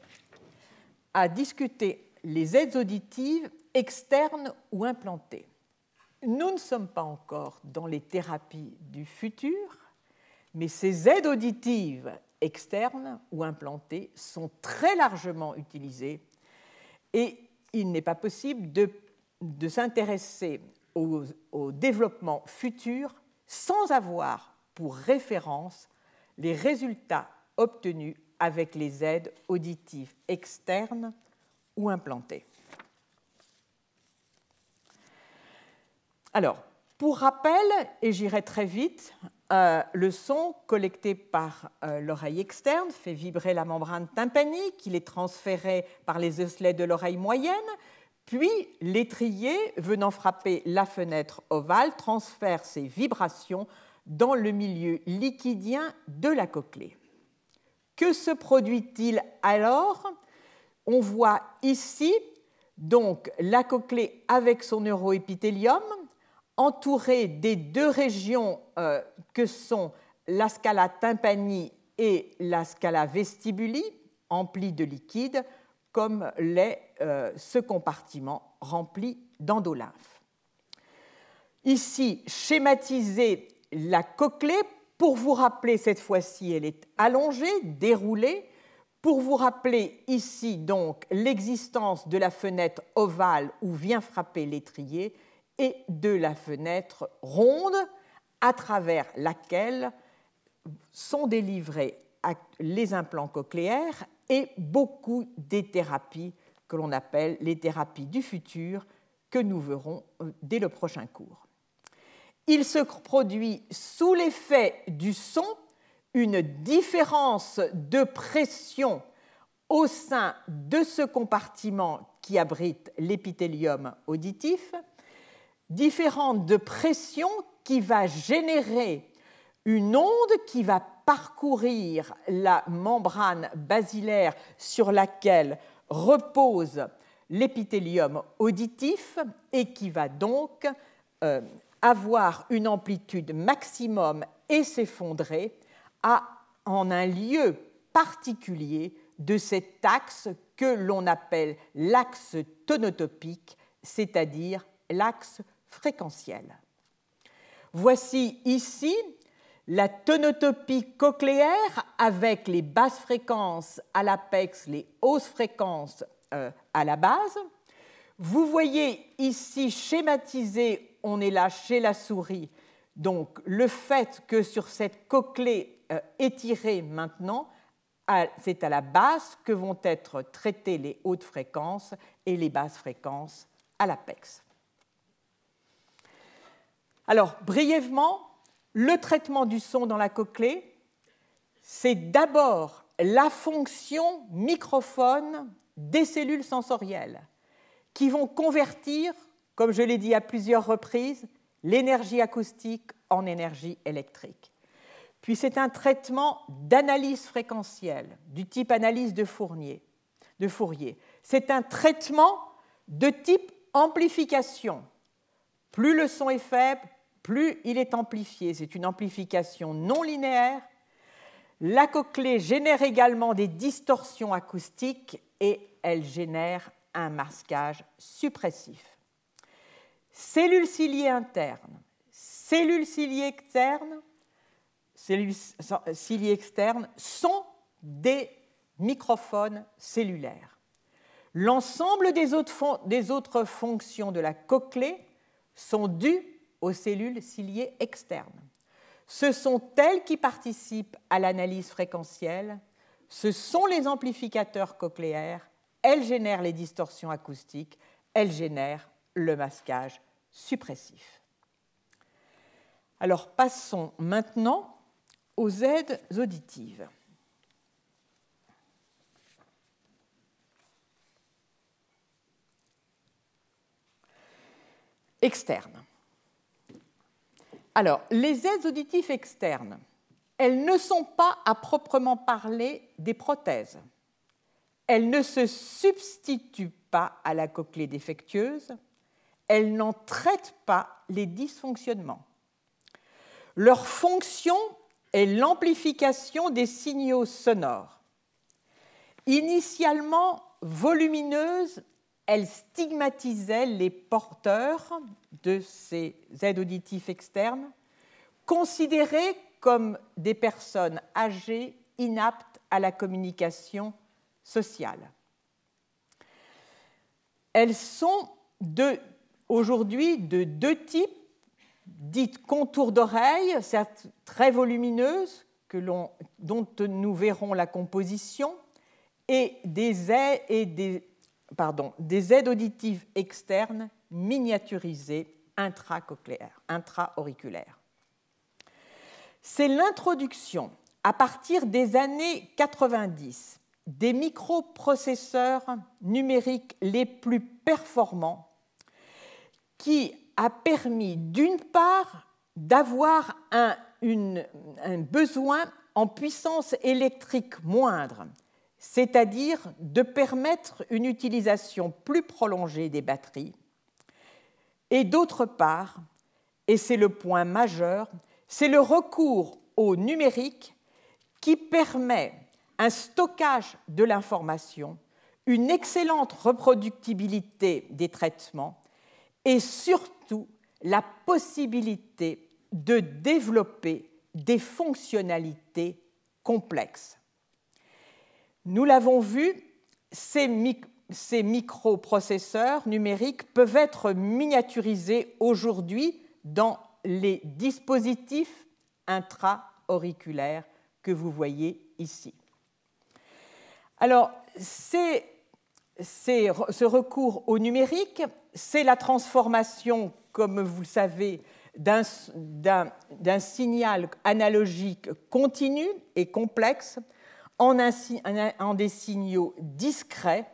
à discuter les aides auditives externes ou implantées. Nous ne sommes pas encore dans les thérapies du futur, mais ces aides auditives externes ou implantées sont très largement utilisées et il n'est pas possible de, s'intéresser au, développement futur sans avoir pour référence les résultats obtenus avec les aides auditives externes ou implantées. Alors, pour rappel, et j'irai très vite, euh, le son collecté par euh, l'oreille externe fait vibrer la membrane tympanique, il est transféré par les osselets de l'oreille moyenne, puis l'étrier venant frapper la fenêtre ovale transfère ces vibrations dans le milieu liquidien de la cochlée. Que se produit-il alors? On voit ici donc la cochlée avec son neuroépithélium entouré des deux régions euh, que sont la scala tympani et la scala vestibuli, emplie de liquide, comme l'est euh, ce compartiment rempli d'endolymphe. Ici, schématiser la cochlée pour vous rappeler, cette fois-ci, elle est allongée, déroulée, pour vous rappeler ici donc l'existence de la fenêtre ovale où vient frapper l'étrier et de la fenêtre ronde à travers laquelle sont délivrés les implants cochléaires et beaucoup des thérapies que l'on appelle les thérapies du futur que nous verrons euh, dès le prochain cours. Il se produit sous l'effet du son une différence de pression au sein de ce compartiment qui abrite l'épithélium auditif, différente de pression qui va générer une onde qui va parcourir la membrane basilaire sur laquelle repose l'épithélium auditif et qui va donc euh, avoir une amplitude maximum et s'effondrer en un lieu particulier de cet axe que l'on appelle l'axe tonotopique, c'est-à-dire l'axe fréquentiel. Voici ici la tonotopie cochléaire avec les basses fréquences à l'apex, les hausses fréquences euh, à la base. Vous voyez ici schématisé, on est là chez la souris, donc le fait que sur cette cochlée euh, étirée maintenant, c'est à la base que vont être traitées les hautes fréquences et les basses fréquences à l'apex. Alors, brièvement, le traitement du son dans la cochlée, c'est d'abord la fonction microphone des cellules sensorielles qui vont convertir, comme je l'ai dit à plusieurs reprises, l'énergie acoustique en énergie électrique. Puis c'est un traitement d'analyse fréquentielle du type analyse de Fourier. De Fourier. C'est un traitement de type amplification. Plus le son est faible, plus il est amplifié. C'est une amplification non linéaire. La cochlée génère également des distorsions acoustiques et elle génère un masquage suppressif. Cellules ciliées internes, cellules ciliées externes, sont des microphones cellulaires. L'ensemble des autres, des autres fonctions de la cochlée sont dues aux cellules ciliées externes. Ce sont elles qui participent à l'analyse fréquentielle, ce sont les amplificateurs cochléaires, elles génèrent les distorsions acoustiques, elles génèrent le masquage suppressif. Alors passons maintenant aux aides auditives. Externes. Alors, les aides auditives externes, elles ne sont pas à proprement parler des prothèses. Elles ne se substituent pas à la cochlée défectueuse. Elles n'en traitent pas les dysfonctionnements. Leur fonction est l'amplification des signaux sonores. Initialement volumineuses, elles stigmatisaient les porteurs de ces aides auditives externes, considérés comme des personnes âgées inaptes à la communication sociale. Elles sont aujourd'hui de deux types, dites contours d'oreille, certes très volumineuses, dont nous verrons la composition, et des aides, et des, des aides auditives externes miniaturisées intracochléaire, intra-auriculaire. C'est l'introduction, à partir des années 90, des microprocesseurs numériques les plus performants qui a permis, d'une part, d'avoir un, besoin en puissance électrique moindre, c'est-à-dire de permettre une utilisation plus prolongée des batteries, et d'autre part, et c'est le point majeur, c'est le recours au numérique qui permet un stockage de l'information, une excellente reproductibilité des traitements et surtout la possibilité de développer des fonctionnalités complexes. Nous l'avons vu, ces, ces microprocesseurs numériques peuvent être miniaturisés aujourd'hui dans les dispositifs intra-auriculaires que vous voyez ici. Alors, ce recours au numérique, c'est la transformation, comme vous le savez, d'un signal analogique continu et complexe en, des signaux discrets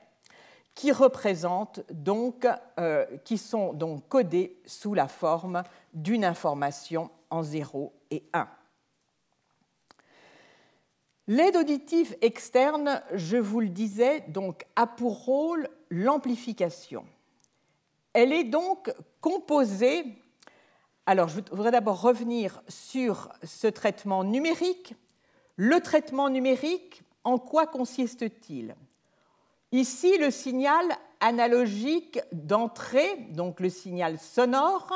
qui représentent donc, euh, qui sont donc codés sous la forme d'une information en 0 et 1. L'aide auditive externe, je vous le disais, donc, a pour rôle l'amplification. Elle est donc composée. Alors, je voudrais d'abord revenir sur ce traitement numérique. Le traitement numérique, en quoi consiste-t-il? Ici, le signal analogique d'entrée, donc le signal sonore,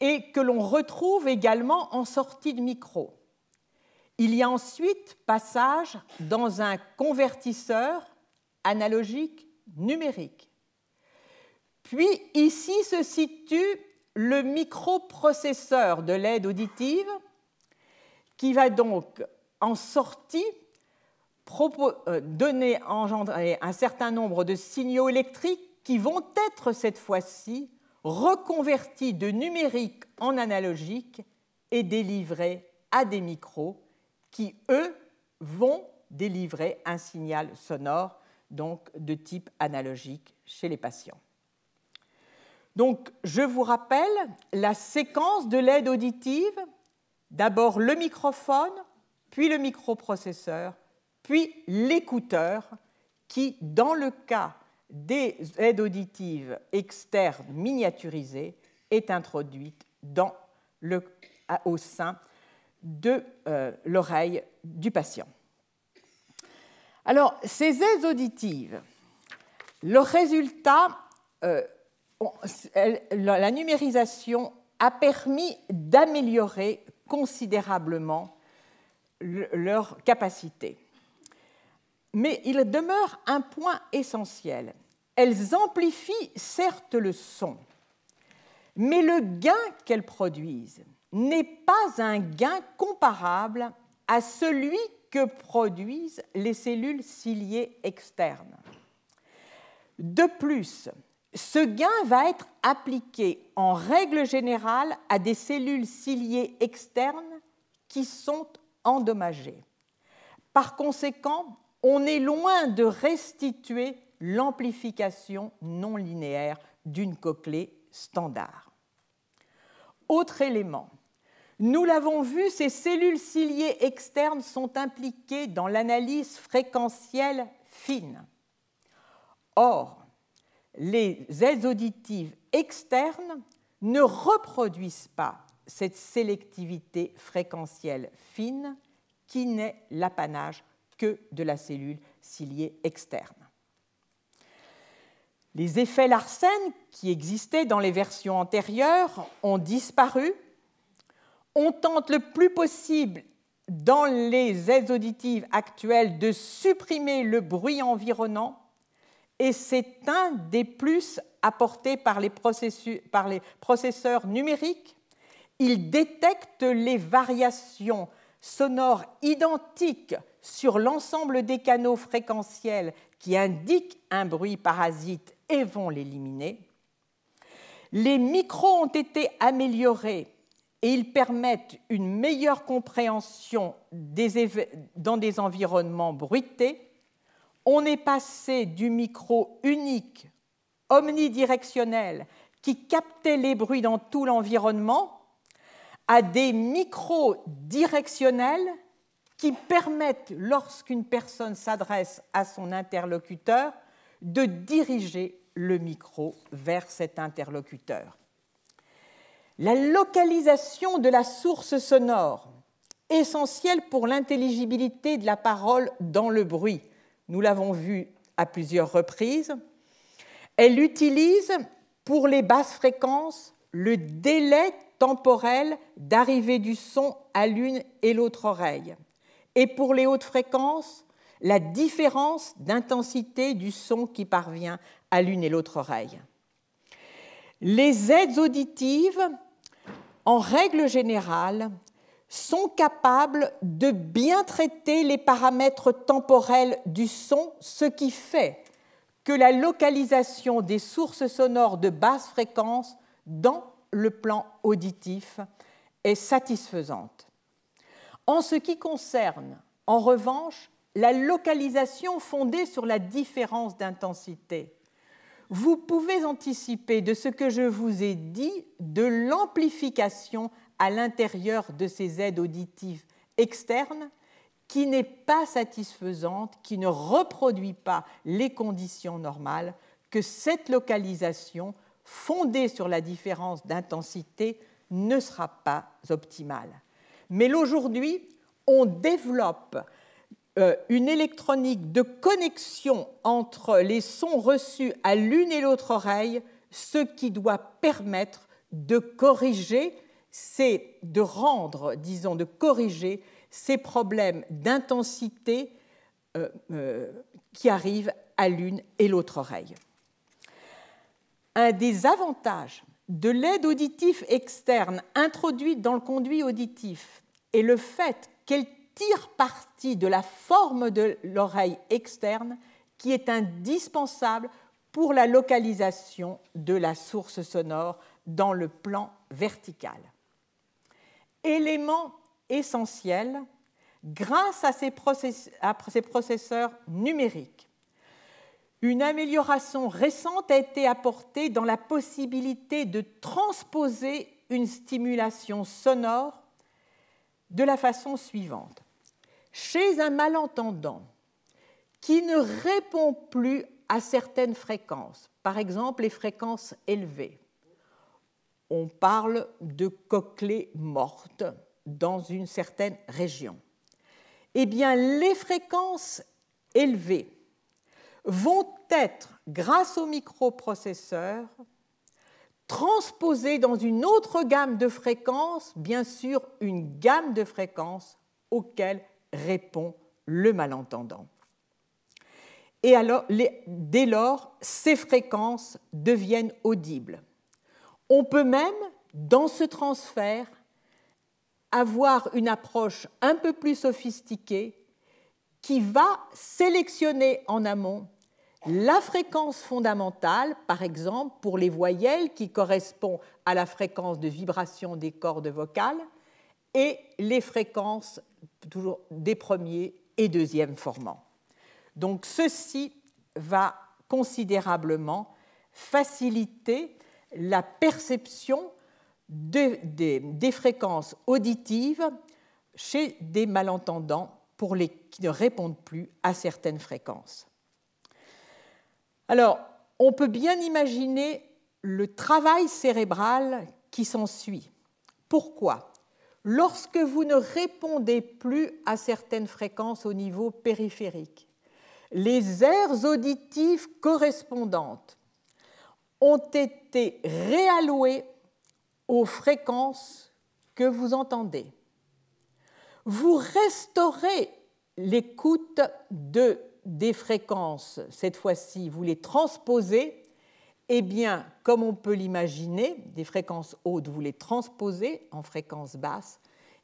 et que l'on retrouve également en sortie de micro. Il y a ensuite passage dans un convertisseur analogique numérique. Puis ici se situe le microprocesseur de l'aide auditive qui va donc en sortie euh, donner, engendrer un certain nombre de signaux électriques qui vont être cette fois-ci reconvertis de numérique en analogique et délivrés à des micros qui, eux, vont délivrer un signal sonore donc de type analogique chez les patients. Donc, je vous rappelle la séquence de l'aide auditive. D'abord le microphone, puis le microprocesseur, puis l'écouteur, qui, dans le cas des aides auditives externes miniaturisées, est introduite dans le, au sein de euh, l'oreille du patient. Alors, ces aides auditives, le résultat, euh, la numérisation a permis d'améliorer considérablement leur capacité. Mais il demeure un point essentiel. Elles amplifient certes le son, mais le gain qu'elles produisent n'est pas un gain comparable à celui que produisent les cellules ciliées externes. De plus, ce gain va être appliqué en règle générale à des cellules ciliées externes qui sont endommagées. Par conséquent, on est loin de restituer l'amplification non linéaire d'une cochlée standard. Autre élément, nous l'avons vu, ces cellules ciliées externes sont impliquées dans l'analyse fréquentielle fine. Or, les aides auditives externes ne reproduisent pas cette sélectivité fréquentielle fine qui n'est l'apanage que de la cellule ciliée externe. Les effets Larsen qui existaient dans les versions antérieures ont disparu on tente le plus possible dans les aides auditives actuelles de supprimer le bruit environnant et c'est un des plus apportés par les, par les processeurs numériques. Il détecte les variations sonores identiques sur l'ensemble des canaux fréquentiels qui indiquent un bruit parasite et vont l'éliminer. Les micros ont été améliorés et ils permettent une meilleure compréhension dans des environnements bruités. On est passé du micro unique, omnidirectionnel, qui captait les bruits dans tout l'environnement, à des micros directionnels qui permettent, lorsqu'une personne s'adresse à son interlocuteur, de diriger le micro vers cet interlocuteur la localisation de la source sonore, essentielle pour l'intelligibilité de la parole dans le bruit. Nous l'avons vu à plusieurs reprises. Elle utilise pour les basses fréquences le délai temporel d'arrivée du son à l'une et l'autre oreille. Et pour les hautes fréquences, la différence d'intensité du son qui parvient à l'une et l'autre oreille. Les aides auditives en règle générale, sont capables de bien traiter les paramètres temporels du son, ce qui fait que la localisation des sources sonores de basse fréquence dans le plan auditif est satisfaisante. En ce qui concerne, en revanche, la localisation fondée sur la différence d'intensité, vous pouvez anticiper de ce que je vous ai dit de l'amplification à l'intérieur de ces aides auditives externes qui n'est pas satisfaisante, qui ne reproduit pas les conditions normales, que cette localisation, fondée sur la différence d'intensité, ne sera pas optimale. Mais aujourd'hui, on développe euh, une électronique de connexion entre les sons reçus à l'une et l'autre oreille, ce qui doit permettre de corriger, c'est de rendre, disons, de corriger ces problèmes d'intensité euh, euh, qui arrivent à l'une et l'autre oreille. Un des avantages de l'aide auditive externe introduite dans le conduit auditif est le fait qu'elle tire parti de la forme de l'oreille externe qui est indispensable pour la localisation de la source sonore dans le plan vertical. Élément essentiel grâce à ces, processeurs numériques. Une amélioration récente a été apportée dans la possibilité de transposer une stimulation sonore de la façon suivante. Chez un malentendant qui ne répond plus à certaines fréquences, par exemple les fréquences élevées, on parle de cochlée morte, dans une certaine région, eh bien, les fréquences élevées vont être, grâce au microprocesseur, transposées dans une autre gamme de fréquences, bien sûr une gamme de fréquences auxquelles répond le malentendant. Et dès lors, ces fréquences deviennent audibles. On peut même, dans ce transfert, avoir une approche un peu plus sophistiquée qui va sélectionner en amont la fréquence fondamentale, par exemple pour les voyelles qui correspond à la fréquence de vibration des cordes vocales, et les fréquences des premiers et deuxièmes formants. Donc ceci va considérablement faciliter la perception des, fréquences auditives chez des malentendants pour les, qui ne répondent plus à certaines fréquences. Alors, on peut bien imaginer le travail cérébral qui s'ensuit. Pourquoi? Lorsque vous ne répondez plus à certaines fréquences au niveau périphérique, les aires auditives correspondantes ont été réallouées aux fréquences que vous entendez. Vous restaurez l'écoute de, des fréquences, cette fois-ci, vous les transposez, eh bien, comme on peut l'imaginer, des fréquences hautes, vous les transposez en fréquences basses,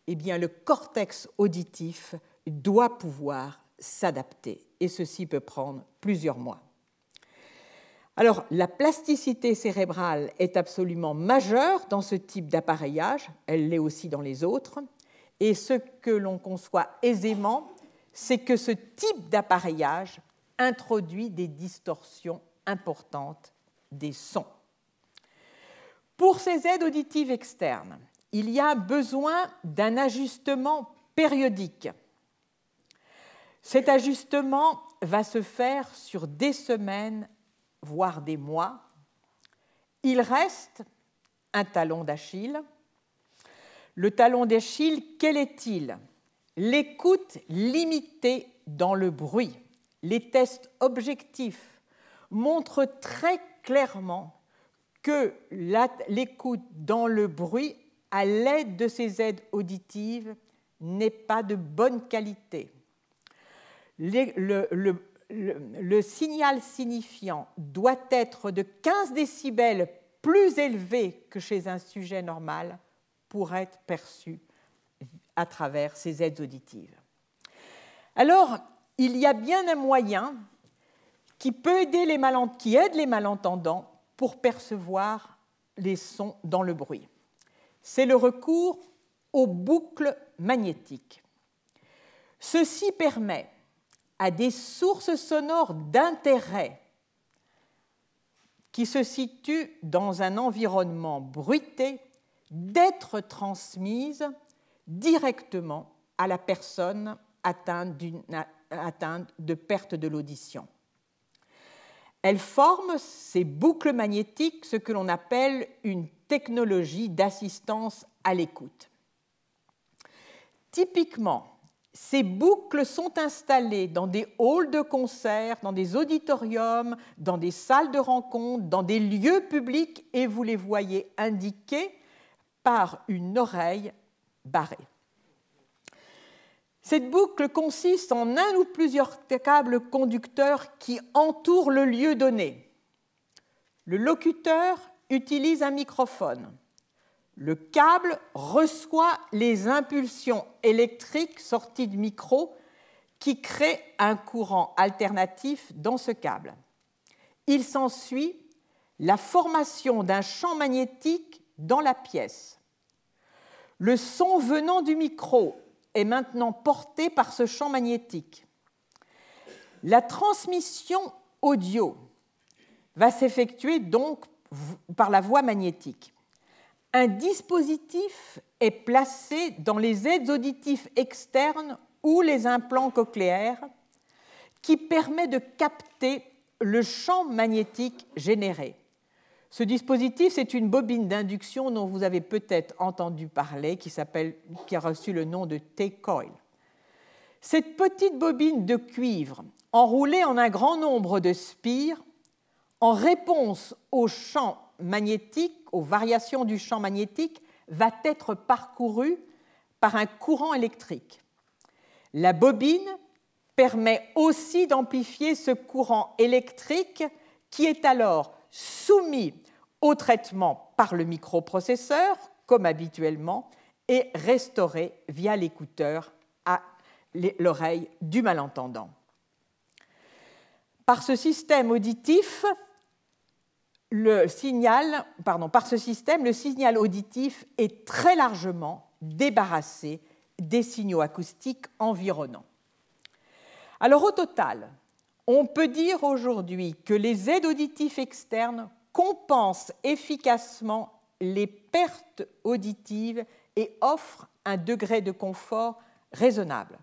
eh bien, le cortex auditif doit pouvoir s'adapter, et ceci peut prendre plusieurs mois. Alors, la plasticité cérébrale est absolument majeure dans ce type d'appareillage, elle l'est aussi dans les autres, et ce que l'on conçoit aisément, c'est que ce type d'appareillage introduit des distorsions importantes des sons. Pour ces aides auditives externes, il y a besoin d'un ajustement périodique. Cet ajustement va se faire sur des semaines voire des mois, il reste un talon d'Achille. Le talon d'Achille, quel est-il? L'écoute limitée dans le bruit. Les tests objectifs montrent très clairement que l'écoute dans le bruit, à l'aide de ces aides auditives, n'est pas de bonne qualité. le, le, signal signifiant doit être de 15 décibels plus élevé que chez un sujet normal pour être perçu à travers ces aides auditives. Alors, il y a bien un moyen qui peut aider les qui aide les malentendants pour percevoir les sons dans le bruit. C'est le recours aux boucles magnétiques. Ceci permet à des sources sonores d'intérêt qui se situe dans un environnement bruité d'être transmise directement à la personne atteinte, de perte de l'audition. Elle forme ces boucles magnétiques ce que l'on appelle une technologie d'assistance à l'écoute. Typiquement, ces boucles sont installées dans des halls de concert, dans des auditoriums, dans des salles de rencontre, dans des lieux publics et vous les voyez indiquées par une oreille barrée. Cette boucle consiste en un ou plusieurs câbles conducteurs qui entourent le lieu donné. Le locuteur utilise un microphone. Le câble reçoit les impulsions électriques sorties du micro qui créent un courant alternatif dans ce câble. Il s'ensuit la formation d'un champ magnétique dans la pièce. Le son venant du micro est maintenant porté par ce champ magnétique. La transmission audio va s'effectuer donc par la voie magnétique. Un dispositif est placé dans les aides auditifs externes ou les implants cochléaires qui permet de capter le champ magnétique généré. Ce dispositif, c'est une bobine d'induction dont vous avez peut-être entendu parler, qui, a reçu le nom de T-coil. Cette petite bobine de cuivre, enroulée en un grand nombre de spires, en réponse au champ magnétique, aux variations du champ magnétique, va être parcourue par un courant électrique. La bobine permet aussi d'amplifier ce courant électrique qui est alors soumis au traitement par le microprocesseur, comme habituellement, et restauré via l'écouteur à l'oreille du malentendant. Par ce système auditif, le signal, auditif est très largement débarrassé des signaux acoustiques environnants. Alors au total, on peut dire aujourd'hui que les aides auditives externes compensent efficacement les pertes auditives et offrent un degré de confort raisonnable.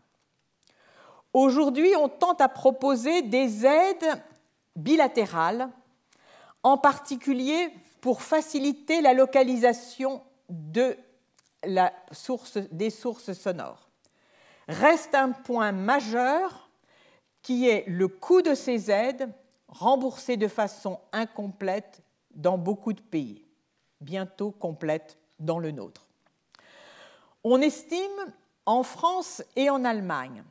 Aujourd'hui, on tente à proposer des aides bilatérales, en particulier pour faciliter la localisation des sources sonores. Reste un point majeur qui est le coût de ces aides remboursées de façon incomplète dans beaucoup de pays, bientôt complète dans le nôtre. On estime en France et en Allemagne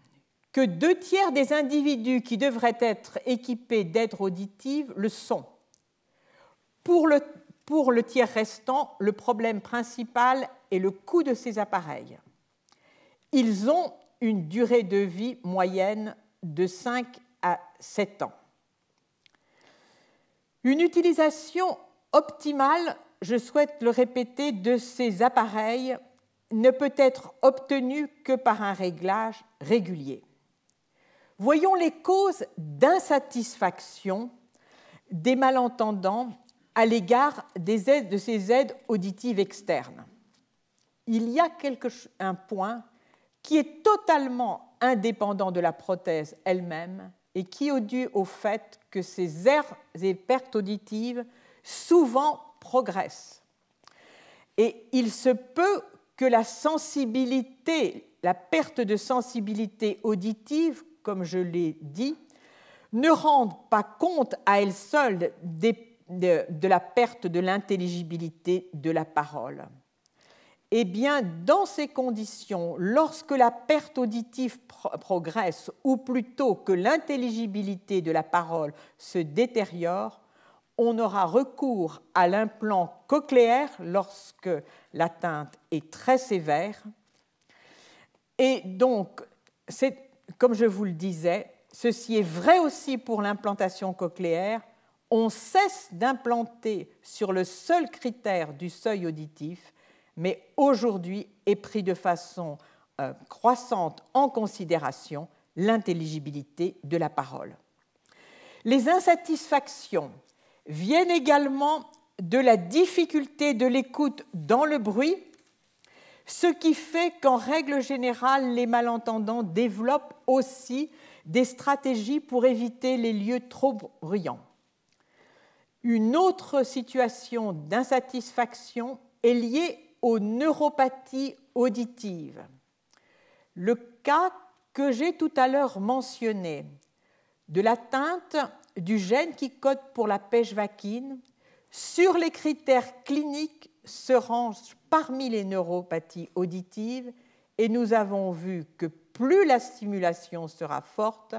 que deux tiers des individus qui devraient être équipés d'aides auditives le sont. Pour le, tiers restant, le problème principal est le coût de ces appareils. Ils ont une durée de vie moyenne de 5 à 7 ans. Une utilisation optimale, je souhaite le répéter, de ces appareils ne peut être obtenue que par un réglage régulier. Voyons les causes d'insatisfaction des malentendants à l'égard de ces aides auditives externes. Il y a quelque, un point qui est totalement indépendant de la prothèse elle-même et qui est dû au fait que ces aires et pertes auditives souvent progressent. Et il se peut que la sensibilité, la perte de sensibilité auditive, comme je l'ai dit, ne rende pas compte à elle seule de la perte de l'intelligibilité de la parole. Eh bien, dans ces conditions, lorsque la perte auditive progresse, ou plutôt que l'intelligibilité de la parole se détériore, on aura recours à l'implant cochléaire lorsque l'atteinte est très sévère. Et donc, comme je vous le disais, ceci est vrai aussi pour l'implantation cochléaire. On cesse d'implanter sur le seul critère du seuil auditif mais aujourd'hui est pris de façon euh, croissante en considération l'intelligibilité de la parole. Les insatisfactions viennent également de la difficulté de l'écoute dans le bruit, ce qui fait qu'en règle générale, les malentendants développent aussi des stratégies pour éviter les lieux trop bruyants. Une autre situation d'insatisfaction est liée aux neuropathies auditives. Le cas que j'ai tout à l'heure mentionné de l'atteinte du gène qui code pour la pêche vaquine sur les critères cliniques se range parmi les neuropathies auditives et nous avons vu que plus la stimulation sera forte,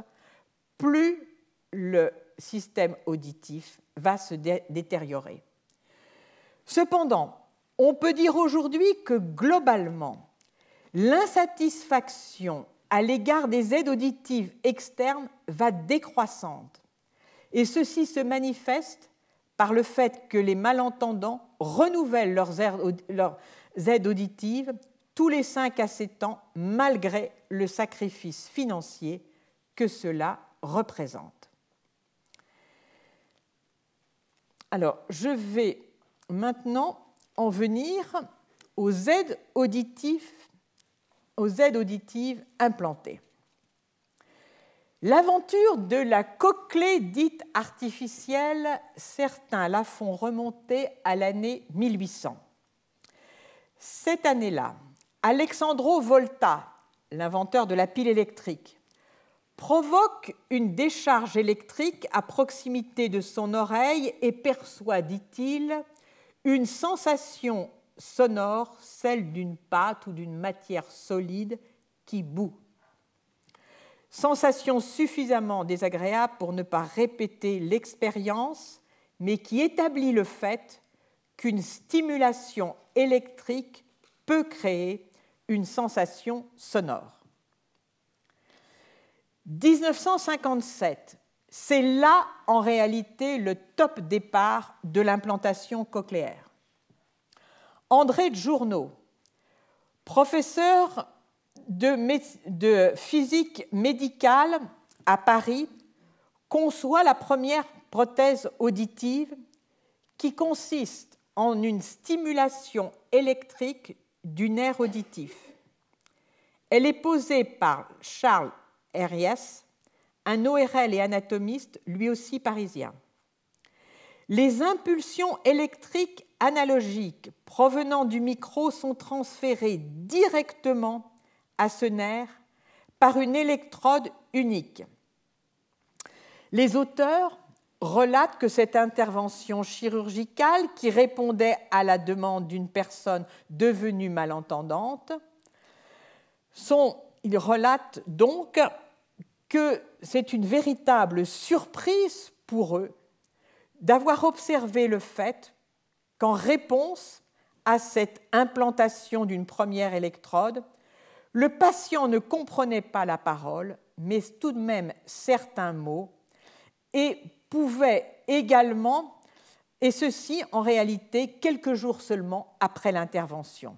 plus le système auditif va se détériorer. Cependant, on peut dire aujourd'hui que globalement, l'insatisfaction à l'égard des aides auditives externes va décroissante. Et ceci se manifeste par le fait que les malentendants renouvellent leurs aides auditives tous les 5 à 7 ans, malgré le sacrifice financier que cela représente. Alors, je vais maintenant en venir aux aides auditives, implantées. L'aventure de la cochlée dite artificielle, certains la font remonter à l'année 1800. Cette année-là, Alexandro Volta, l'inventeur de la pile électrique, provoque une décharge électrique à proximité de son oreille et perçoit, dit-il, une sensation sonore, celle d'une pâte ou d'une matière solide qui bout. Sensation suffisamment désagréable pour ne pas répéter l'expérience, mais qui établit le fait qu'une stimulation électrique peut créer une sensation sonore. 1957, c'est là en réalité le top départ de l'implantation cochléaire. André Journeau, professeur de, physique médicale à Paris, conçoit la première prothèse auditive qui consiste en une stimulation électrique du nerf auditif. Elle est posée par Charles Herriès, un ORL et anatomiste, lui aussi parisien. Les impulsions électriques analogiques provenant du micro sont transférées directement à ce nerf par une électrode unique. Les auteurs relatent que cette intervention chirurgicale, qui répondait à la demande d'une personne devenue malentendante, ils relatent donc que c'est une véritable surprise pour eux d'avoir observé le fait qu'en réponse à cette implantation d'une première électrode, le patient ne comprenait pas la parole, mais tout de même certains mots, et pouvait également, et ceci en réalité quelques jours seulement après l'intervention.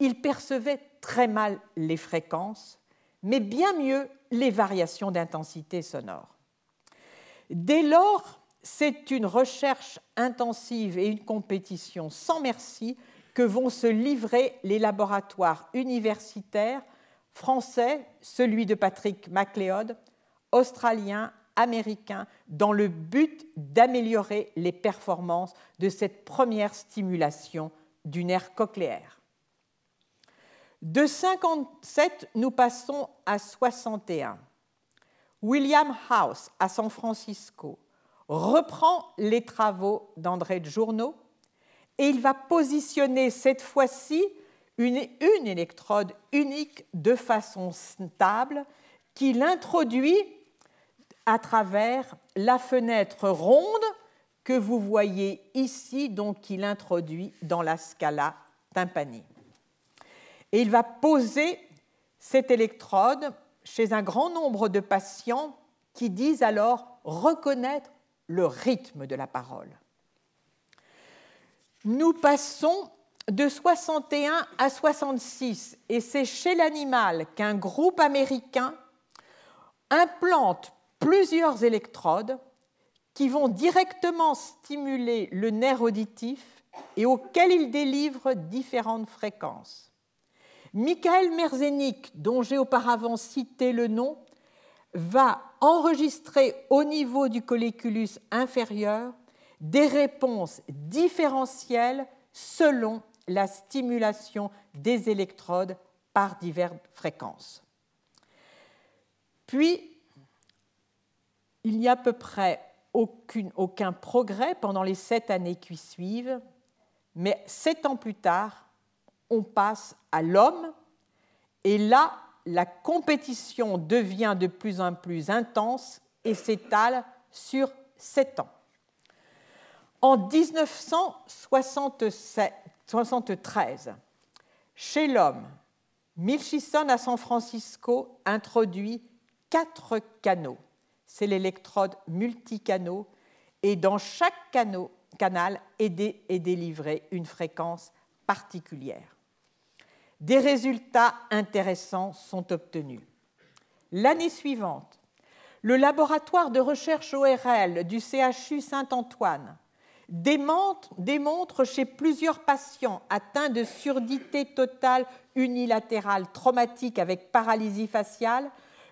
Il percevait très mal les fréquences, mais bien mieux les variations d'intensité sonore. Dès lors, c'est une recherche intensive et une compétition sans merci que vont se livrer les laboratoires universitaires français, celui de Patrick MacLeod, australien, américain, dans le but d'améliorer les performances de cette première stimulation du nerf cochléaire. De 57, nous passons à 61. William House, à San Francisco, reprend les travaux d'André Journeau et il va positionner cette fois-ci une, une, électrode unique de façon stable qu'il introduit à travers la fenêtre ronde que vous voyez ici, donc qu'il introduit dans la scala tympanique. Et il va poser cette électrode chez un grand nombre de patients qui disent alors reconnaître le rythme de la parole. Nous passons de 61 à 66 et c'est chez l'animal qu'un groupe américain implante plusieurs électrodes qui vont directement stimuler le nerf auditif et auxquels ils délivrent différentes fréquences. Michael Merzenich, dont j'ai auparavant cité le nom, va enregistrer au niveau du colliculus inférieur des réponses différentielles selon la stimulation des électrodes par diverses fréquences. Puis, il n'y a à peu près aucun progrès pendant les sept années qui suivent, mais sept ans plus tard, on passe à l'homme, et là, la compétition devient de plus en plus intense et s'étale sur sept ans. En 1973, chez l'homme, Milchison à San Francisco introduit quatre canaux. C'est l'électrode multicanaux et dans chaque canal est, est délivrée une fréquence particulière. Des résultats intéressants sont obtenus. L'année suivante, le laboratoire de recherche ORL du CHU Saint-Antoine démontre, chez plusieurs patients atteints de surdité totale unilatérale traumatique avec paralysie faciale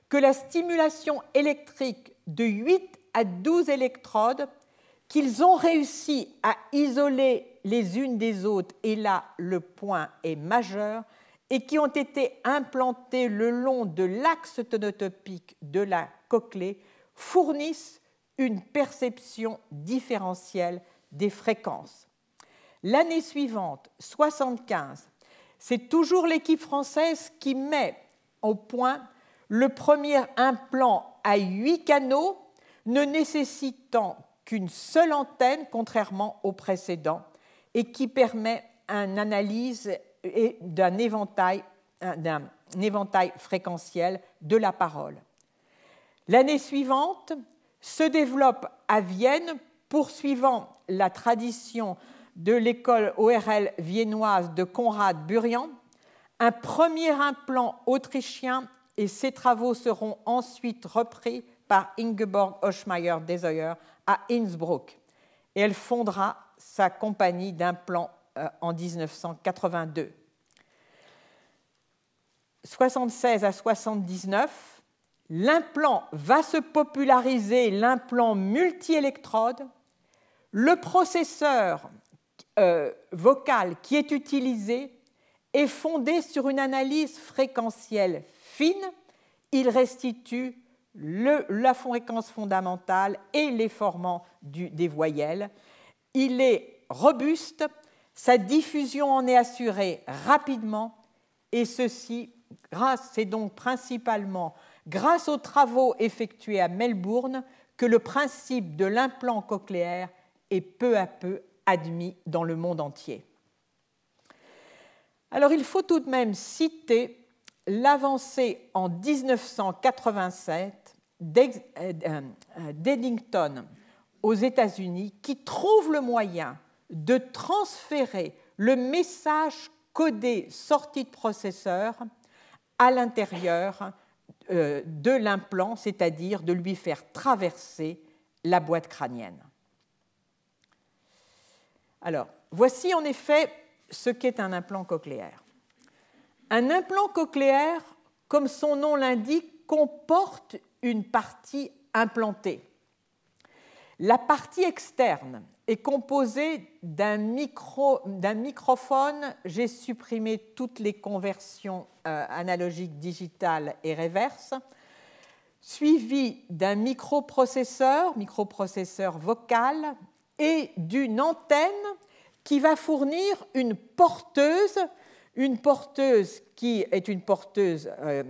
que la stimulation électrique de 8 à 12 électrodes qu'ils ont réussi à isoler les unes des autres, et là le point est majeur, et qui ont été implantées le long de l'axe tonotopique de la cochlée fournissent une perception différentielle des fréquences. L'année suivante, 75, c'est toujours l'équipe française qui met au point le premier implant à huit canaux, ne nécessitant qu'une seule antenne, contrairement au précédent, et qui permet une analyse d'un éventail, éventail fréquentiel de la parole. L'année suivante se développe à Vienne, poursuivant la tradition de l'école ORL viennoise de Konrad Burian, un premier implant autrichien et ses travaux seront ensuite repris par Ingeborg Oschmeyer Desoyer à Innsbruck. Et elle fondera sa compagnie d'implants euh, en 1982. 76 à 79, l'implant va se populariser, l'implant multi-électrode. Le processeur euh, vocal qui est utilisé est fondé sur une analyse fréquentielle fine. Il restitue la fréquence fondamentale et les formants des voyelles. Il est robuste, sa diffusion en est assurée rapidement, et ceci, grâce, c'est donc principalement grâce aux travaux effectués à Melbourne que le principe de l'implant cochléaire est peu à peu admis dans le monde entier. Alors il faut tout de même citer l'avancée en 1987 d'Eddington aux États-Unis qui trouve le moyen de transférer le message codé sorti de processeur à l'intérieur euh, de l'implant, c'est-à-dire de lui faire traverser la boîte crânienne. Alors, voici en effet ce qu'est un implant cochléaire. Un implant cochléaire, comme son nom l'indique, comporte une partie implantée. La partie externe est composée d'un microphone. J'ai supprimé toutes les conversions euh, analogiques digitales et réverses, suivi d'un microprocesseur, microprocesseur vocal, et d'une antenne qui va fournir une porteuse, une porteuse qui est une porteuse euh,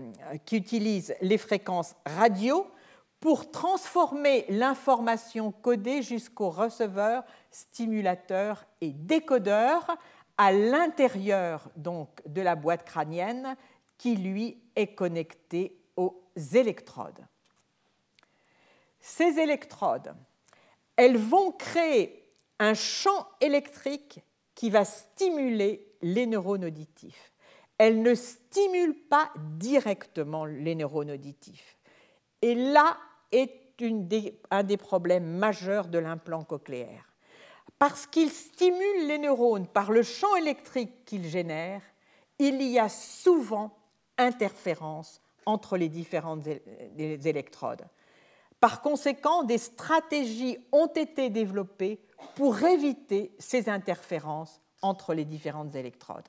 qui utilise les fréquences radio pour transformer l'information codée jusqu'au receveur, stimulateur et décodeur à l'intérieur donc de la boîte crânienne qui lui est connecté aux électrodes. Ces électrodes, elles vont créer un champ électrique qui va stimuler les neurones auditifs. Elles ne stimulent pas directement les neurones auditifs. Et là est un des problèmes majeurs de l'implant cochléaire. Parce qu'il stimule les neurones par le champ électrique qu'il génère, il y a souvent interférence entre les différentes électrodes. Par conséquent, des stratégies ont été développées pour éviter ces interférences entre les différentes électrodes.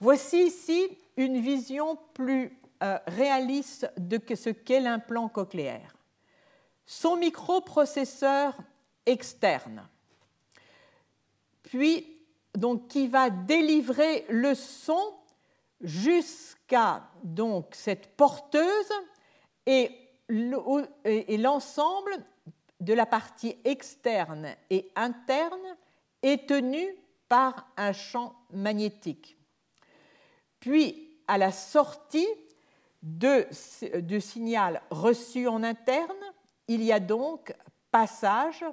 Voici ici une vision plus euh, réaliste de ce qu'est l'implant cochléaire. Son microprocesseur externe, puis donc qui va délivrer le son jusqu'à donc cette porteuse et l'ensemble de la partie externe et interne est tenu par un champ magnétique. Puis, à la sortie de, signal reçu en interne, il y a donc passage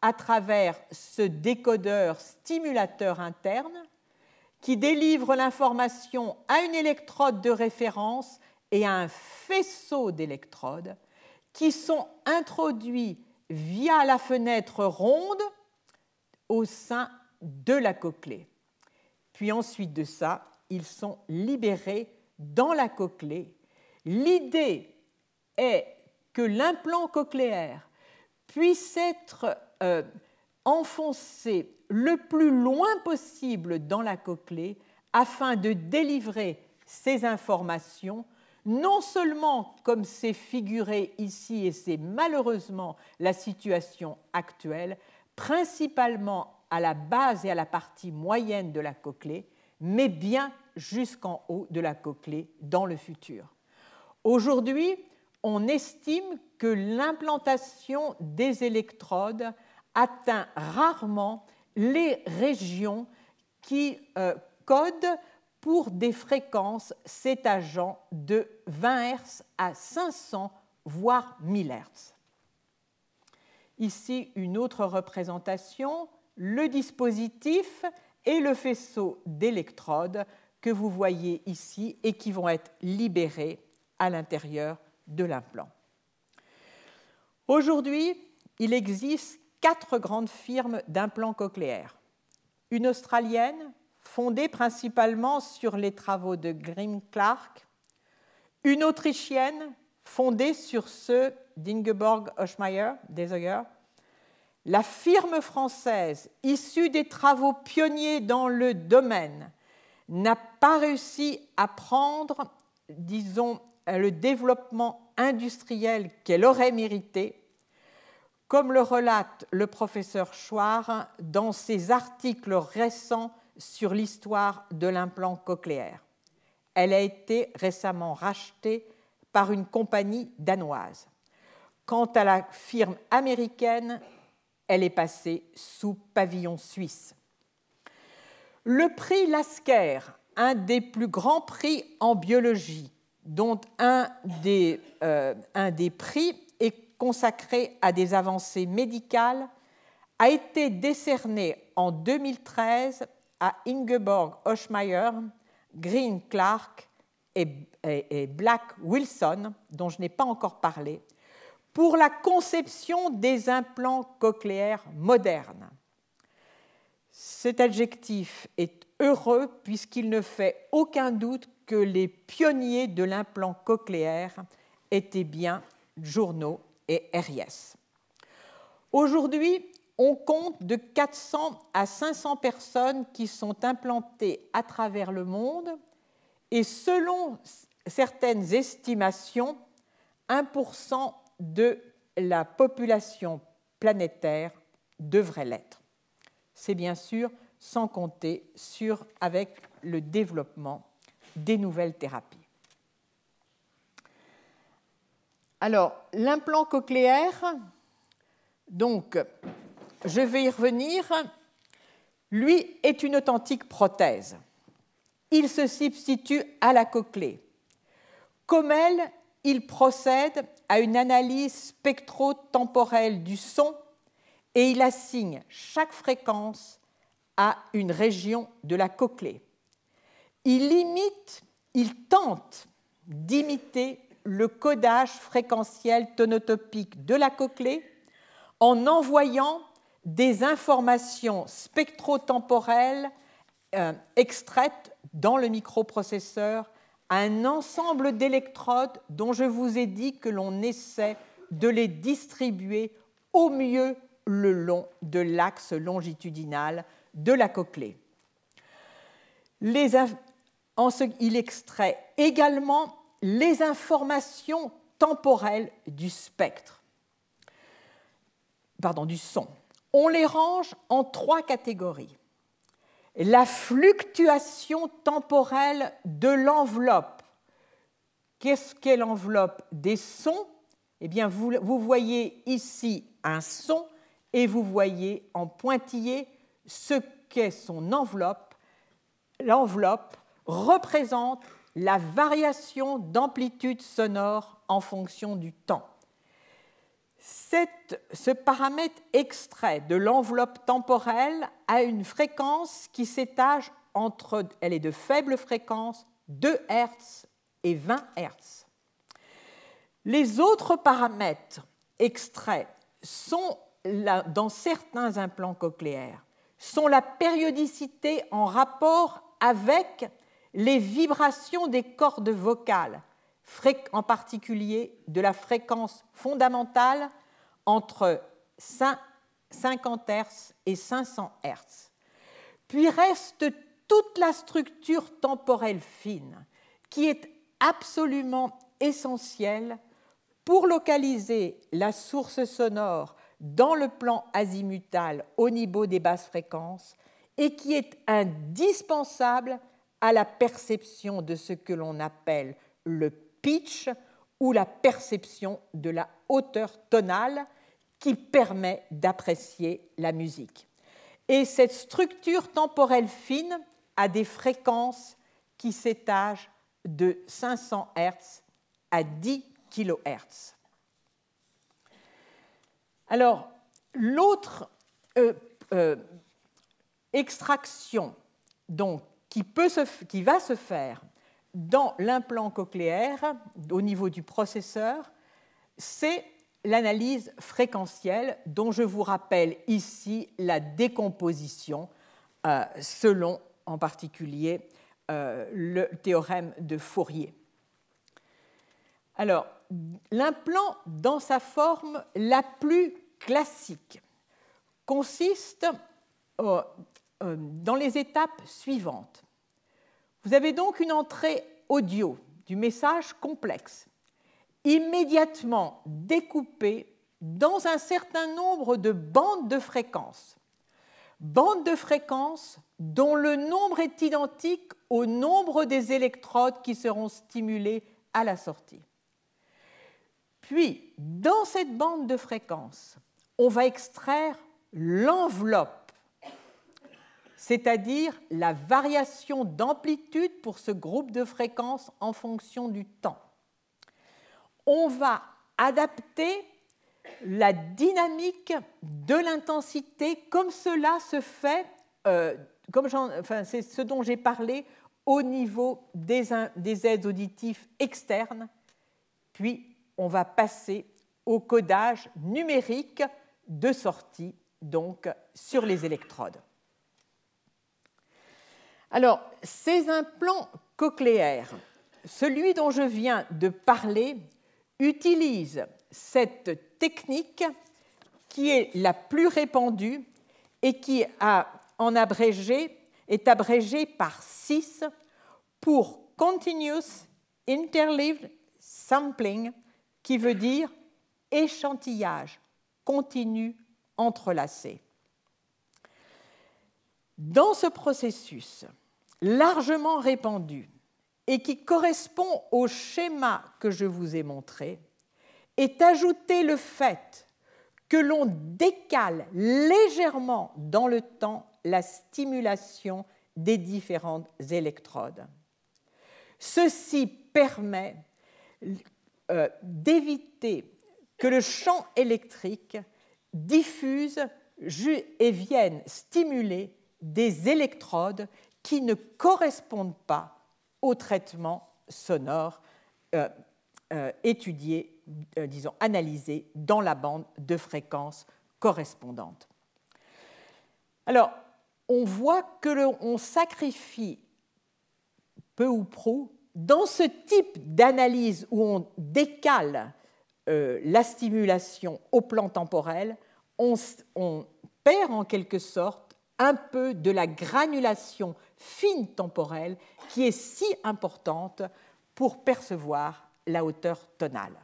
à travers ce décodeur stimulateur interne qui délivre l'information à une électrode de référence et à un faisceau d'électrodes qui sont introduits via la fenêtre ronde au sein de la cochlée. Puis ensuite de ça, ils sont libérés dans la cochlée. L'idée est que l'implant cochléaire puisse être euh, enfoncé le plus loin possible dans la cochlée afin de délivrer ces informations, non seulement comme c'est figuré ici, et c'est malheureusement la situation actuelle, principalement à la base et à la partie moyenne de la cochlée, mais bien jusqu'en haut de la cochlée dans le futur. Aujourd'hui, on estime que l'implantation des électrodes atteint rarement les régions qui euh, codent pour des fréquences s'étageant de 20 Hz à 500 voire 1000 Hz. Ici, une autre représentation, le dispositif et le faisceau d'électrodes que vous voyez ici et qui vont être libérés à l'intérieur de l'implant. Aujourd'hui, il existe quatre grandes firmes d'implants cochléaires. Une australienne, fondée principalement sur les travaux de Grim Clark, une autrichienne, fondée sur ceux d'Ingeborg Oschmeyer, Desoyer, la firme française, issue des travaux pionniers dans le domaine, n'a pas réussi à prendre, disons, le développement industriel qu'elle aurait mérité, comme le relate le professeur Chouard dans ses articles récents sur l'histoire de l'implant cochléaire. Elle a été récemment rachetée par une compagnie danoise. Quant à la firme américaine, elle est passée sous pavillon suisse. Le prix Lasker, un des plus grands prix en biologie, dont un des, euh, un des prix est consacré à des avancées médicales, a été décerné en 2013 à Ingeborg Oschmeyer, Green Clark et Black Wilson, dont je n'ai pas encore parlé, pour la conception des implants cochléaires modernes. Cet adjectif est heureux puisqu'il ne fait aucun doute que les pionniers de l'implant cochléaire étaient bien Journaux et Ries. Aujourd'hui, on compte de 400 à 500 personnes qui sont implantées à travers le monde et selon certaines estimations, 1% de la population planétaire devrait l'être. C'est bien sûr sans compter sur avec le développement des nouvelles thérapies. Alors, l'implant cochléaire, donc, je vais y revenir, lui est une authentique prothèse. Il se substitue à la cochlée. Comme elle, il procède à une analyse spectro-temporelle du son et il assigne chaque fréquence à une région de la cochlée. Il imite, il tente d'imiter le codage fréquentiel tonotopique de la cochlée en envoyant des informations spectrotemporelles euh, extraites dans le microprocesseur à un ensemble d'électrodes dont je vous ai dit que l'on essaie de les distribuer au mieux le long de l'axe longitudinal de la cochlée. il extrait également les informations temporelles du spectre, pardon, du son. On les range en trois catégories. La fluctuation temporelle de l'enveloppe. Qu'est-ce qu'est l'enveloppe? Des sons Eh bien, vous, vous voyez ici un son et vous voyez en pointillé ce qu'est son enveloppe. L'enveloppe représente la variation d'amplitude sonore en fonction du temps. ce paramètre extrait de l'enveloppe temporelle a une fréquence qui s'étage entre, elle est de faible fréquence, 2 Hz et 20 Hz. Les autres paramètres extraits sont dans certains implants cochléaires sont la périodicité en rapport avec les vibrations des cordes vocales, en particulier de la fréquence fondamentale entre 50 Hz et 500 Hz. Puis reste toute la structure temporelle fine qui est absolument essentielle pour localiser la source sonore dans le plan azimutal au niveau des basses fréquences et qui est indispensable à la perception de ce que l'on appelle le pitch ou la perception de la hauteur tonale qui permet d'apprécier la musique. Et cette structure temporelle fine a des fréquences qui s'étagent de 500 Hz à 10 kHz. Alors, l'autre euh, euh, extraction donc, qui, va se faire dans l'implant cochléaire au niveau du processeur, c'est l'analyse fréquentielle dont je vous rappelle ici la décomposition euh, selon en particulier le théorème de Fourier. Alors, l'implant dans sa forme la plus classique consiste euh, dans les étapes suivantes. Vous avez donc une entrée audio du message complexe, immédiatement découpée dans un certain nombre de bandes de fréquences. Bandes de fréquences dont le nombre est identique au nombre des électrodes qui seront stimulées à la sortie. Puis, dans cette bande de fréquences, on va extraire l'enveloppe c'est-à-dire la variation d'amplitude pour ce groupe de fréquences en fonction du temps. On va adapter la dynamique de l'intensité comme cela se fait, euh, comme c'est ce dont j'ai parlé au niveau des, des aides auditifs externes, puis on va passer au codage numérique de sortie, donc sur les électrodes. Alors, ces implants cochléaires, celui dont je viens de parler, utilise cette technique qui est la plus répandue et qui en abrégé, est abrégée par 6 pour Continuous Interleaved Sampling, qui veut dire échantillage continu entrelacé. Dans ce processus, largement répandu et qui correspond au schéma que je vous ai montré, est ajouté le fait que l'on décale légèrement dans le temps la stimulation des différentes électrodes. Ceci permet euh, d'éviter que le champ électrique diffuse et vienne stimuler des électrodes qui ne correspondent pas au traitement sonore euh, euh, étudiés, euh, disons analysés dans la bande de fréquences correspondante. Alors, on voit que sacrifie peu ou prou dans ce type d'analyse où on décale euh, la stimulation au plan temporel, on, perd en quelque sorte un peu de la granulation fine temporelle qui est si importante pour percevoir la hauteur tonale.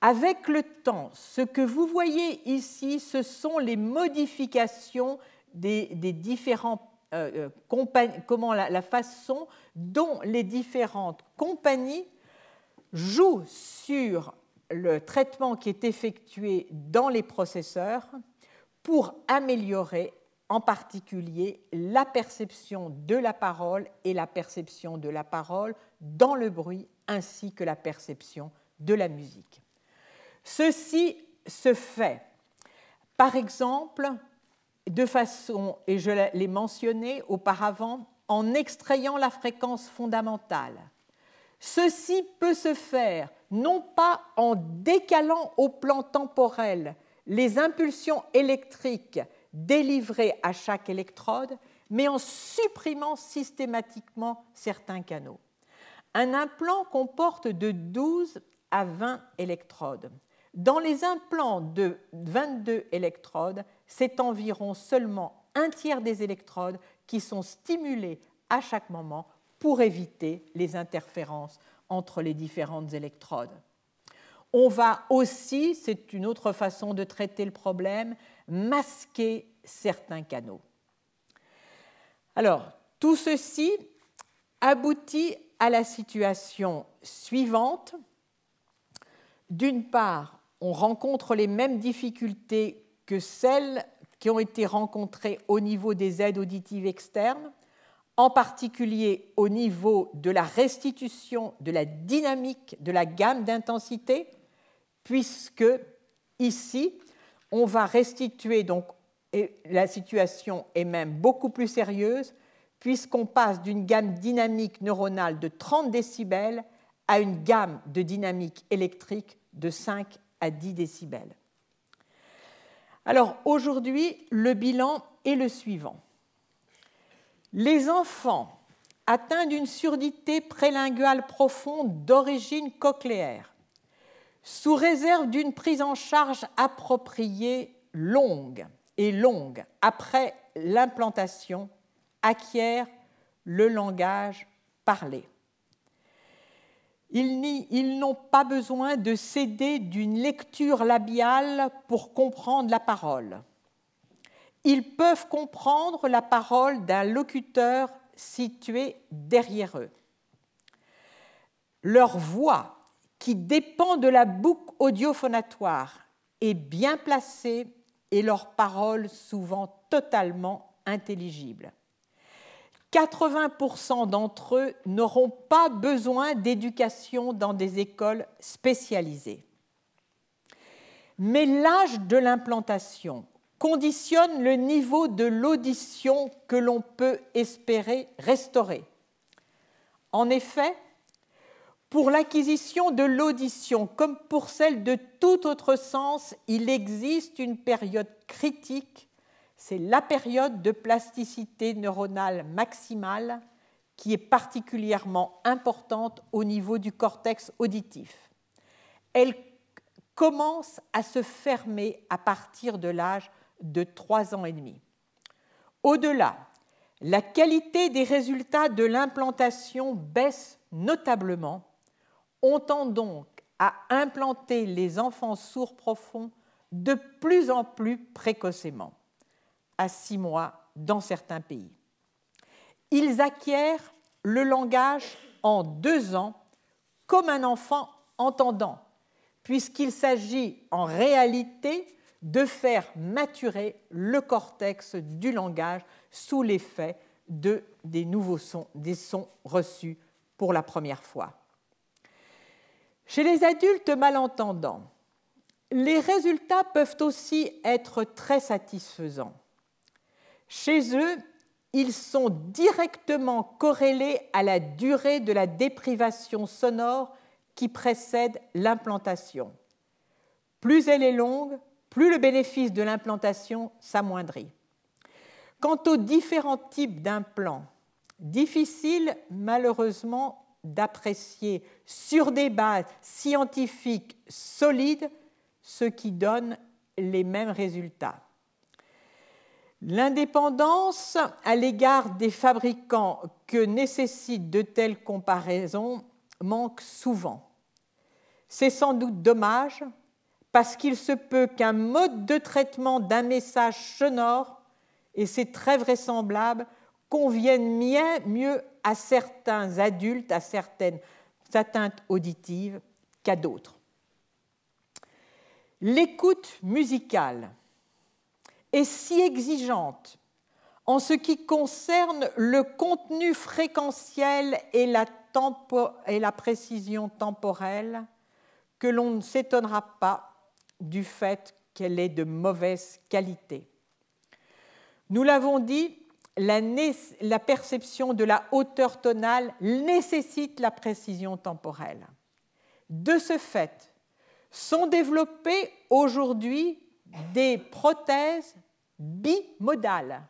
Avec le temps, ce que vous voyez ici, ce sont les modifications des, différents euh, euh, comment la, façon dont les différentes compagnies jouent sur le traitement qui est effectué dans les processeurs pour améliorer en particulier la perception de la parole et la perception de la parole dans le bruit ainsi que la perception de la musique. Ceci se fait, par exemple, de façon, et je l'ai mentionné auparavant, en extrayant la fréquence fondamentale. Ceci peut se faire non pas en décalant au plan temporel les impulsions électriques délivrées à chaque électrode, mais en supprimant systématiquement certains canaux. Un implant comporte de 12 à 20 électrodes. Dans les implants de 22 électrodes, c'est environ seulement un tiers des électrodes qui sont stimulées à chaque moment pour éviter les interférences entre les différentes électrodes. On va aussi, c'est une autre façon de traiter le problème, masquer certains canaux. Alors, tout ceci aboutit à la situation suivante. D'une part, on rencontre les mêmes difficultés que celles qui ont été rencontrées au niveau des aides auditives externes, en particulier au niveau de la restitution de la dynamique de la gamme d'intensité, puisque ici, on va restituer, donc la situation est même beaucoup plus sérieuse, puisqu'on passe d'une gamme dynamique neuronale de 30 décibels à une gamme de dynamique électrique de 5 à 10 décibels. Alors aujourd'hui, le bilan est le suivant. Les enfants atteints d'une surdité prélinguale profonde d'origine cochléaire, sous réserve d'une prise en charge appropriée longue et longue après l'implantation, acquièrent le langage parlé. Ils n'ont pas besoin de céder d'une lecture labiale pour comprendre la parole. Ils peuvent comprendre la parole d'un locuteur situé derrière eux. Leur voix, qui dépend de la boucle audiophonatoire, est bien placée et leur parole souvent totalement intelligible. 80% d'entre eux n'auront pas besoin d'éducation dans des écoles spécialisées. Mais l'âge de l'implantation conditionne le niveau de l'audition que l'on peut espérer restaurer. En effet, pour l'acquisition de l'audition, comme pour celle de tout autre sens, il existe une période critique c'est la période de plasticité neuronale maximale qui est particulièrement importante au niveau du cortex auditif. Elle commence à se fermer à partir de l'âge de 3 ans et demi. Au-delà, la qualité des résultats de l'implantation baisse notablement. On tend donc à implanter les enfants sourds profonds de plus en plus précocement à six mois dans certains pays. Ils acquièrent le langage en deux ans comme un enfant entendant, puisqu'il s'agit en réalité de faire maturer le cortex du langage sous l'effet de, des nouveaux sons, des sons reçus pour la première fois. Chez les adultes malentendants, les résultats peuvent aussi être très satisfaisants. Chez eux, ils sont directement corrélés à la durée de la déprivation sonore qui précède l'implantation. Plus elle est longue, plus le bénéfice de l'implantation s'amoindrit. Quant aux différents types d'implants, difficile malheureusement d'apprécier sur des bases scientifiques solides ce qui donne les mêmes résultats. L'indépendance à l'égard des fabricants que nécessitent de telles comparaisons manque souvent. C'est sans doute dommage parce qu'il se peut qu'un mode de traitement d'un message sonore, et c'est très vraisemblable, convienne mieux à certains adultes, à certaines atteintes auditives qu'à d'autres. L'écoute musicale est si exigeante en ce qui concerne le contenu fréquentiel et la, précision temporelle que l'on ne s'étonnera pas du fait qu'elle est de mauvaise qualité. Nous l'avons dit, la, perception de la hauteur tonale nécessite la précision temporelle. De ce fait, sont développées aujourd'hui des prothèses bimodales,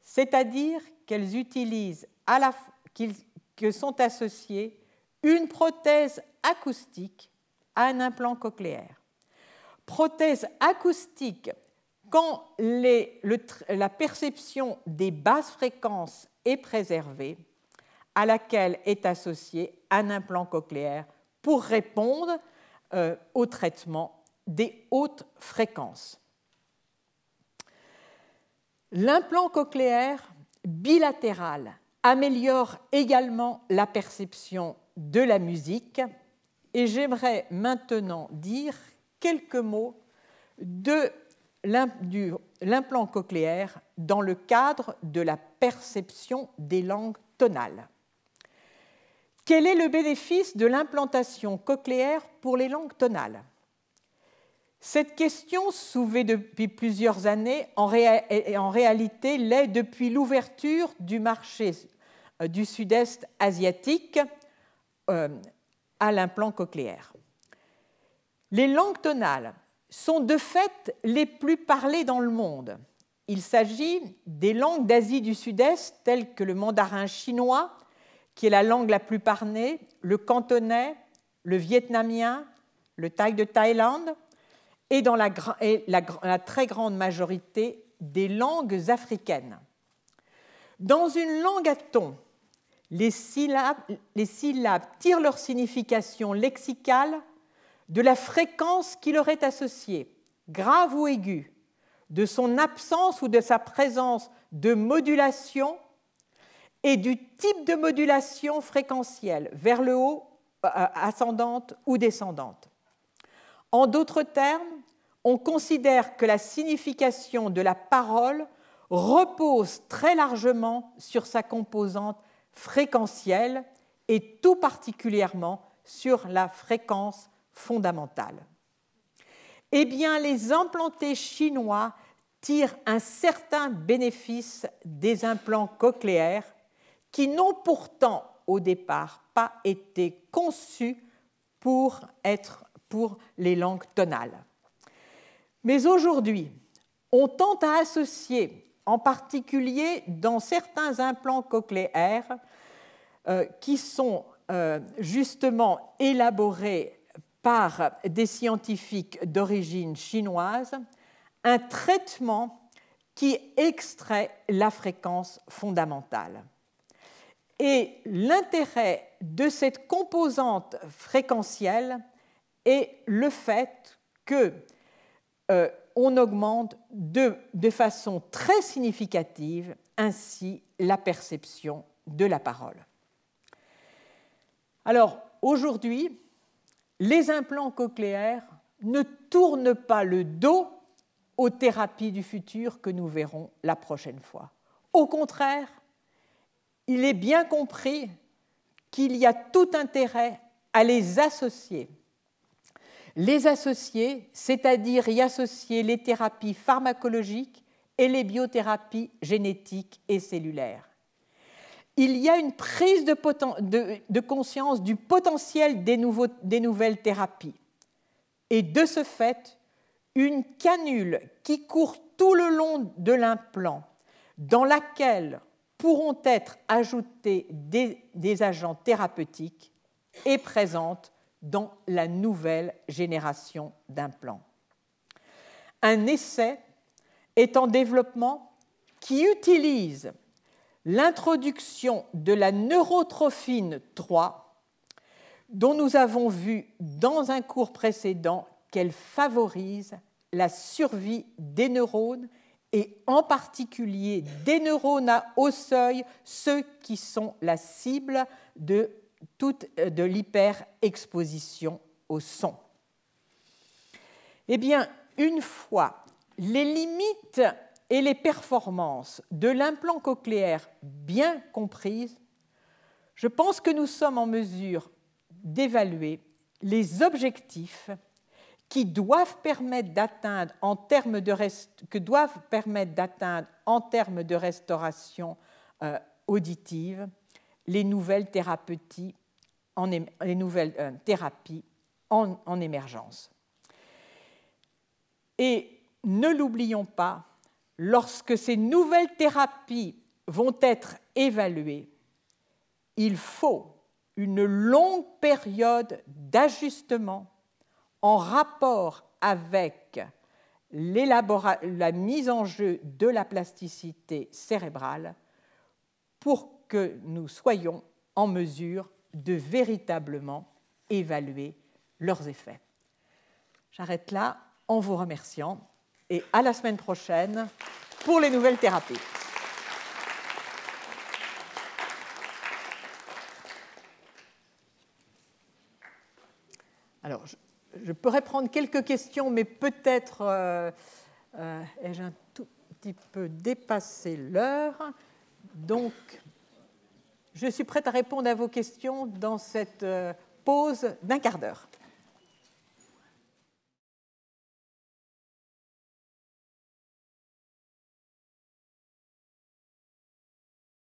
c'est-à-dire qu'elles utilisent à que sont associées une prothèse acoustique à un implant cochléaire. Prothèse acoustique quand la perception des basses fréquences est préservée, à laquelle est associé un implant cochléaire pour répondre euh, au traitement des hautes fréquences. L'implant cochléaire bilatéral améliore également la perception de la musique et j'aimerais maintenant dire quelques mots de l'implant cochléaire dans le cadre de la perception des langues tonales. Quel est le bénéfice de l'implantation cochléaire pour les langues tonales? Cette question, soulevée depuis plusieurs années, en, réalité l'est depuis l'ouverture du marché euh, du sud-est asiatique euh, à l'implant cochléaire. Les langues tonales sont de fait les plus parlées dans le monde. Il s'agit des langues d'Asie du Sud-Est telles que le mandarin chinois, qui est la langue la plus parlée, le cantonais, le vietnamien, le thaï de Thaïlande, et dans la, très grande majorité des langues africaines. Dans une langue à ton, les syllabes tirent leur signification lexicale de la fréquence qui leur est associée, grave ou aiguë, de son absence ou de sa présence de modulation et du type de modulation fréquentielle, vers le haut, euh, ascendante ou descendante. En d'autres termes, on considère que la signification de la parole repose très largement sur sa composante fréquentielle et tout particulièrement sur la fréquence fondamentale. Eh bien, les implantés chinois tirent un certain bénéfice des implants cochléaires qui n'ont pourtant au départ pas été conçus pour les langues tonales. Mais aujourd'hui, on tente à associer, en particulier dans certains implants cochléaires, euh, qui sont euh, justement élaborés par des scientifiques d'origine chinoise un traitement qui extrait la fréquence fondamentale. Et l'intérêt de cette composante fréquentielle est le fait que euh, on augmente de, de, façon très significative ainsi la perception de la parole. Alors aujourd'hui, les implants cochléaires ne tournent pas le dos aux thérapies du futur que nous verrons la prochaine fois. Au contraire, il est bien compris qu'il y a tout intérêt à les associer. Les associer, c'est-à-dire y associer les thérapies pharmacologiques et les biothérapies génétiques et cellulaires. Il y a une prise de, conscience du potentiel des, nouvelles thérapies. Et de ce fait, une canule qui court tout le long de l'implant, dans laquelle pourront être ajoutés des, agents thérapeutiques, est présente dans la nouvelle génération d'implants. Un essai est en développement qui utilise l'introduction de la neurotrophine 3, dont nous avons vu dans un cours précédent qu'elle favorise la survie des neurones et en particulier des neurones à haut seuil, ceux qui sont la cible de toute de l'hyperexposition au son. Eh bien, une fois les limites et les performances de l'implant cochléaire bien comprises, je pense que nous sommes en mesure d'évaluer les objectifs qui doivent permettre d'atteindre en termes de que doivent permettre d'atteindre en termes de restauration euh, auditive les nouvelles euh, thérapies en émergence. Et ne l'oublions pas, lorsque ces nouvelles thérapies vont être évaluées, il faut une longue période d'ajustement en rapport avec la mise en jeu de la plasticité cérébrale pour que nous soyons en mesure de véritablement évaluer leurs effets. J'arrête là en vous remerciant et à la semaine prochaine pour les nouvelles thérapies. Alors, je pourrais prendre quelques questions, mais peut-être euh, euh, ai-je un tout petit peu dépassé l'heure? Donc, je suis prête à répondre à vos questions dans cette euh, pause d'un quart d'heure.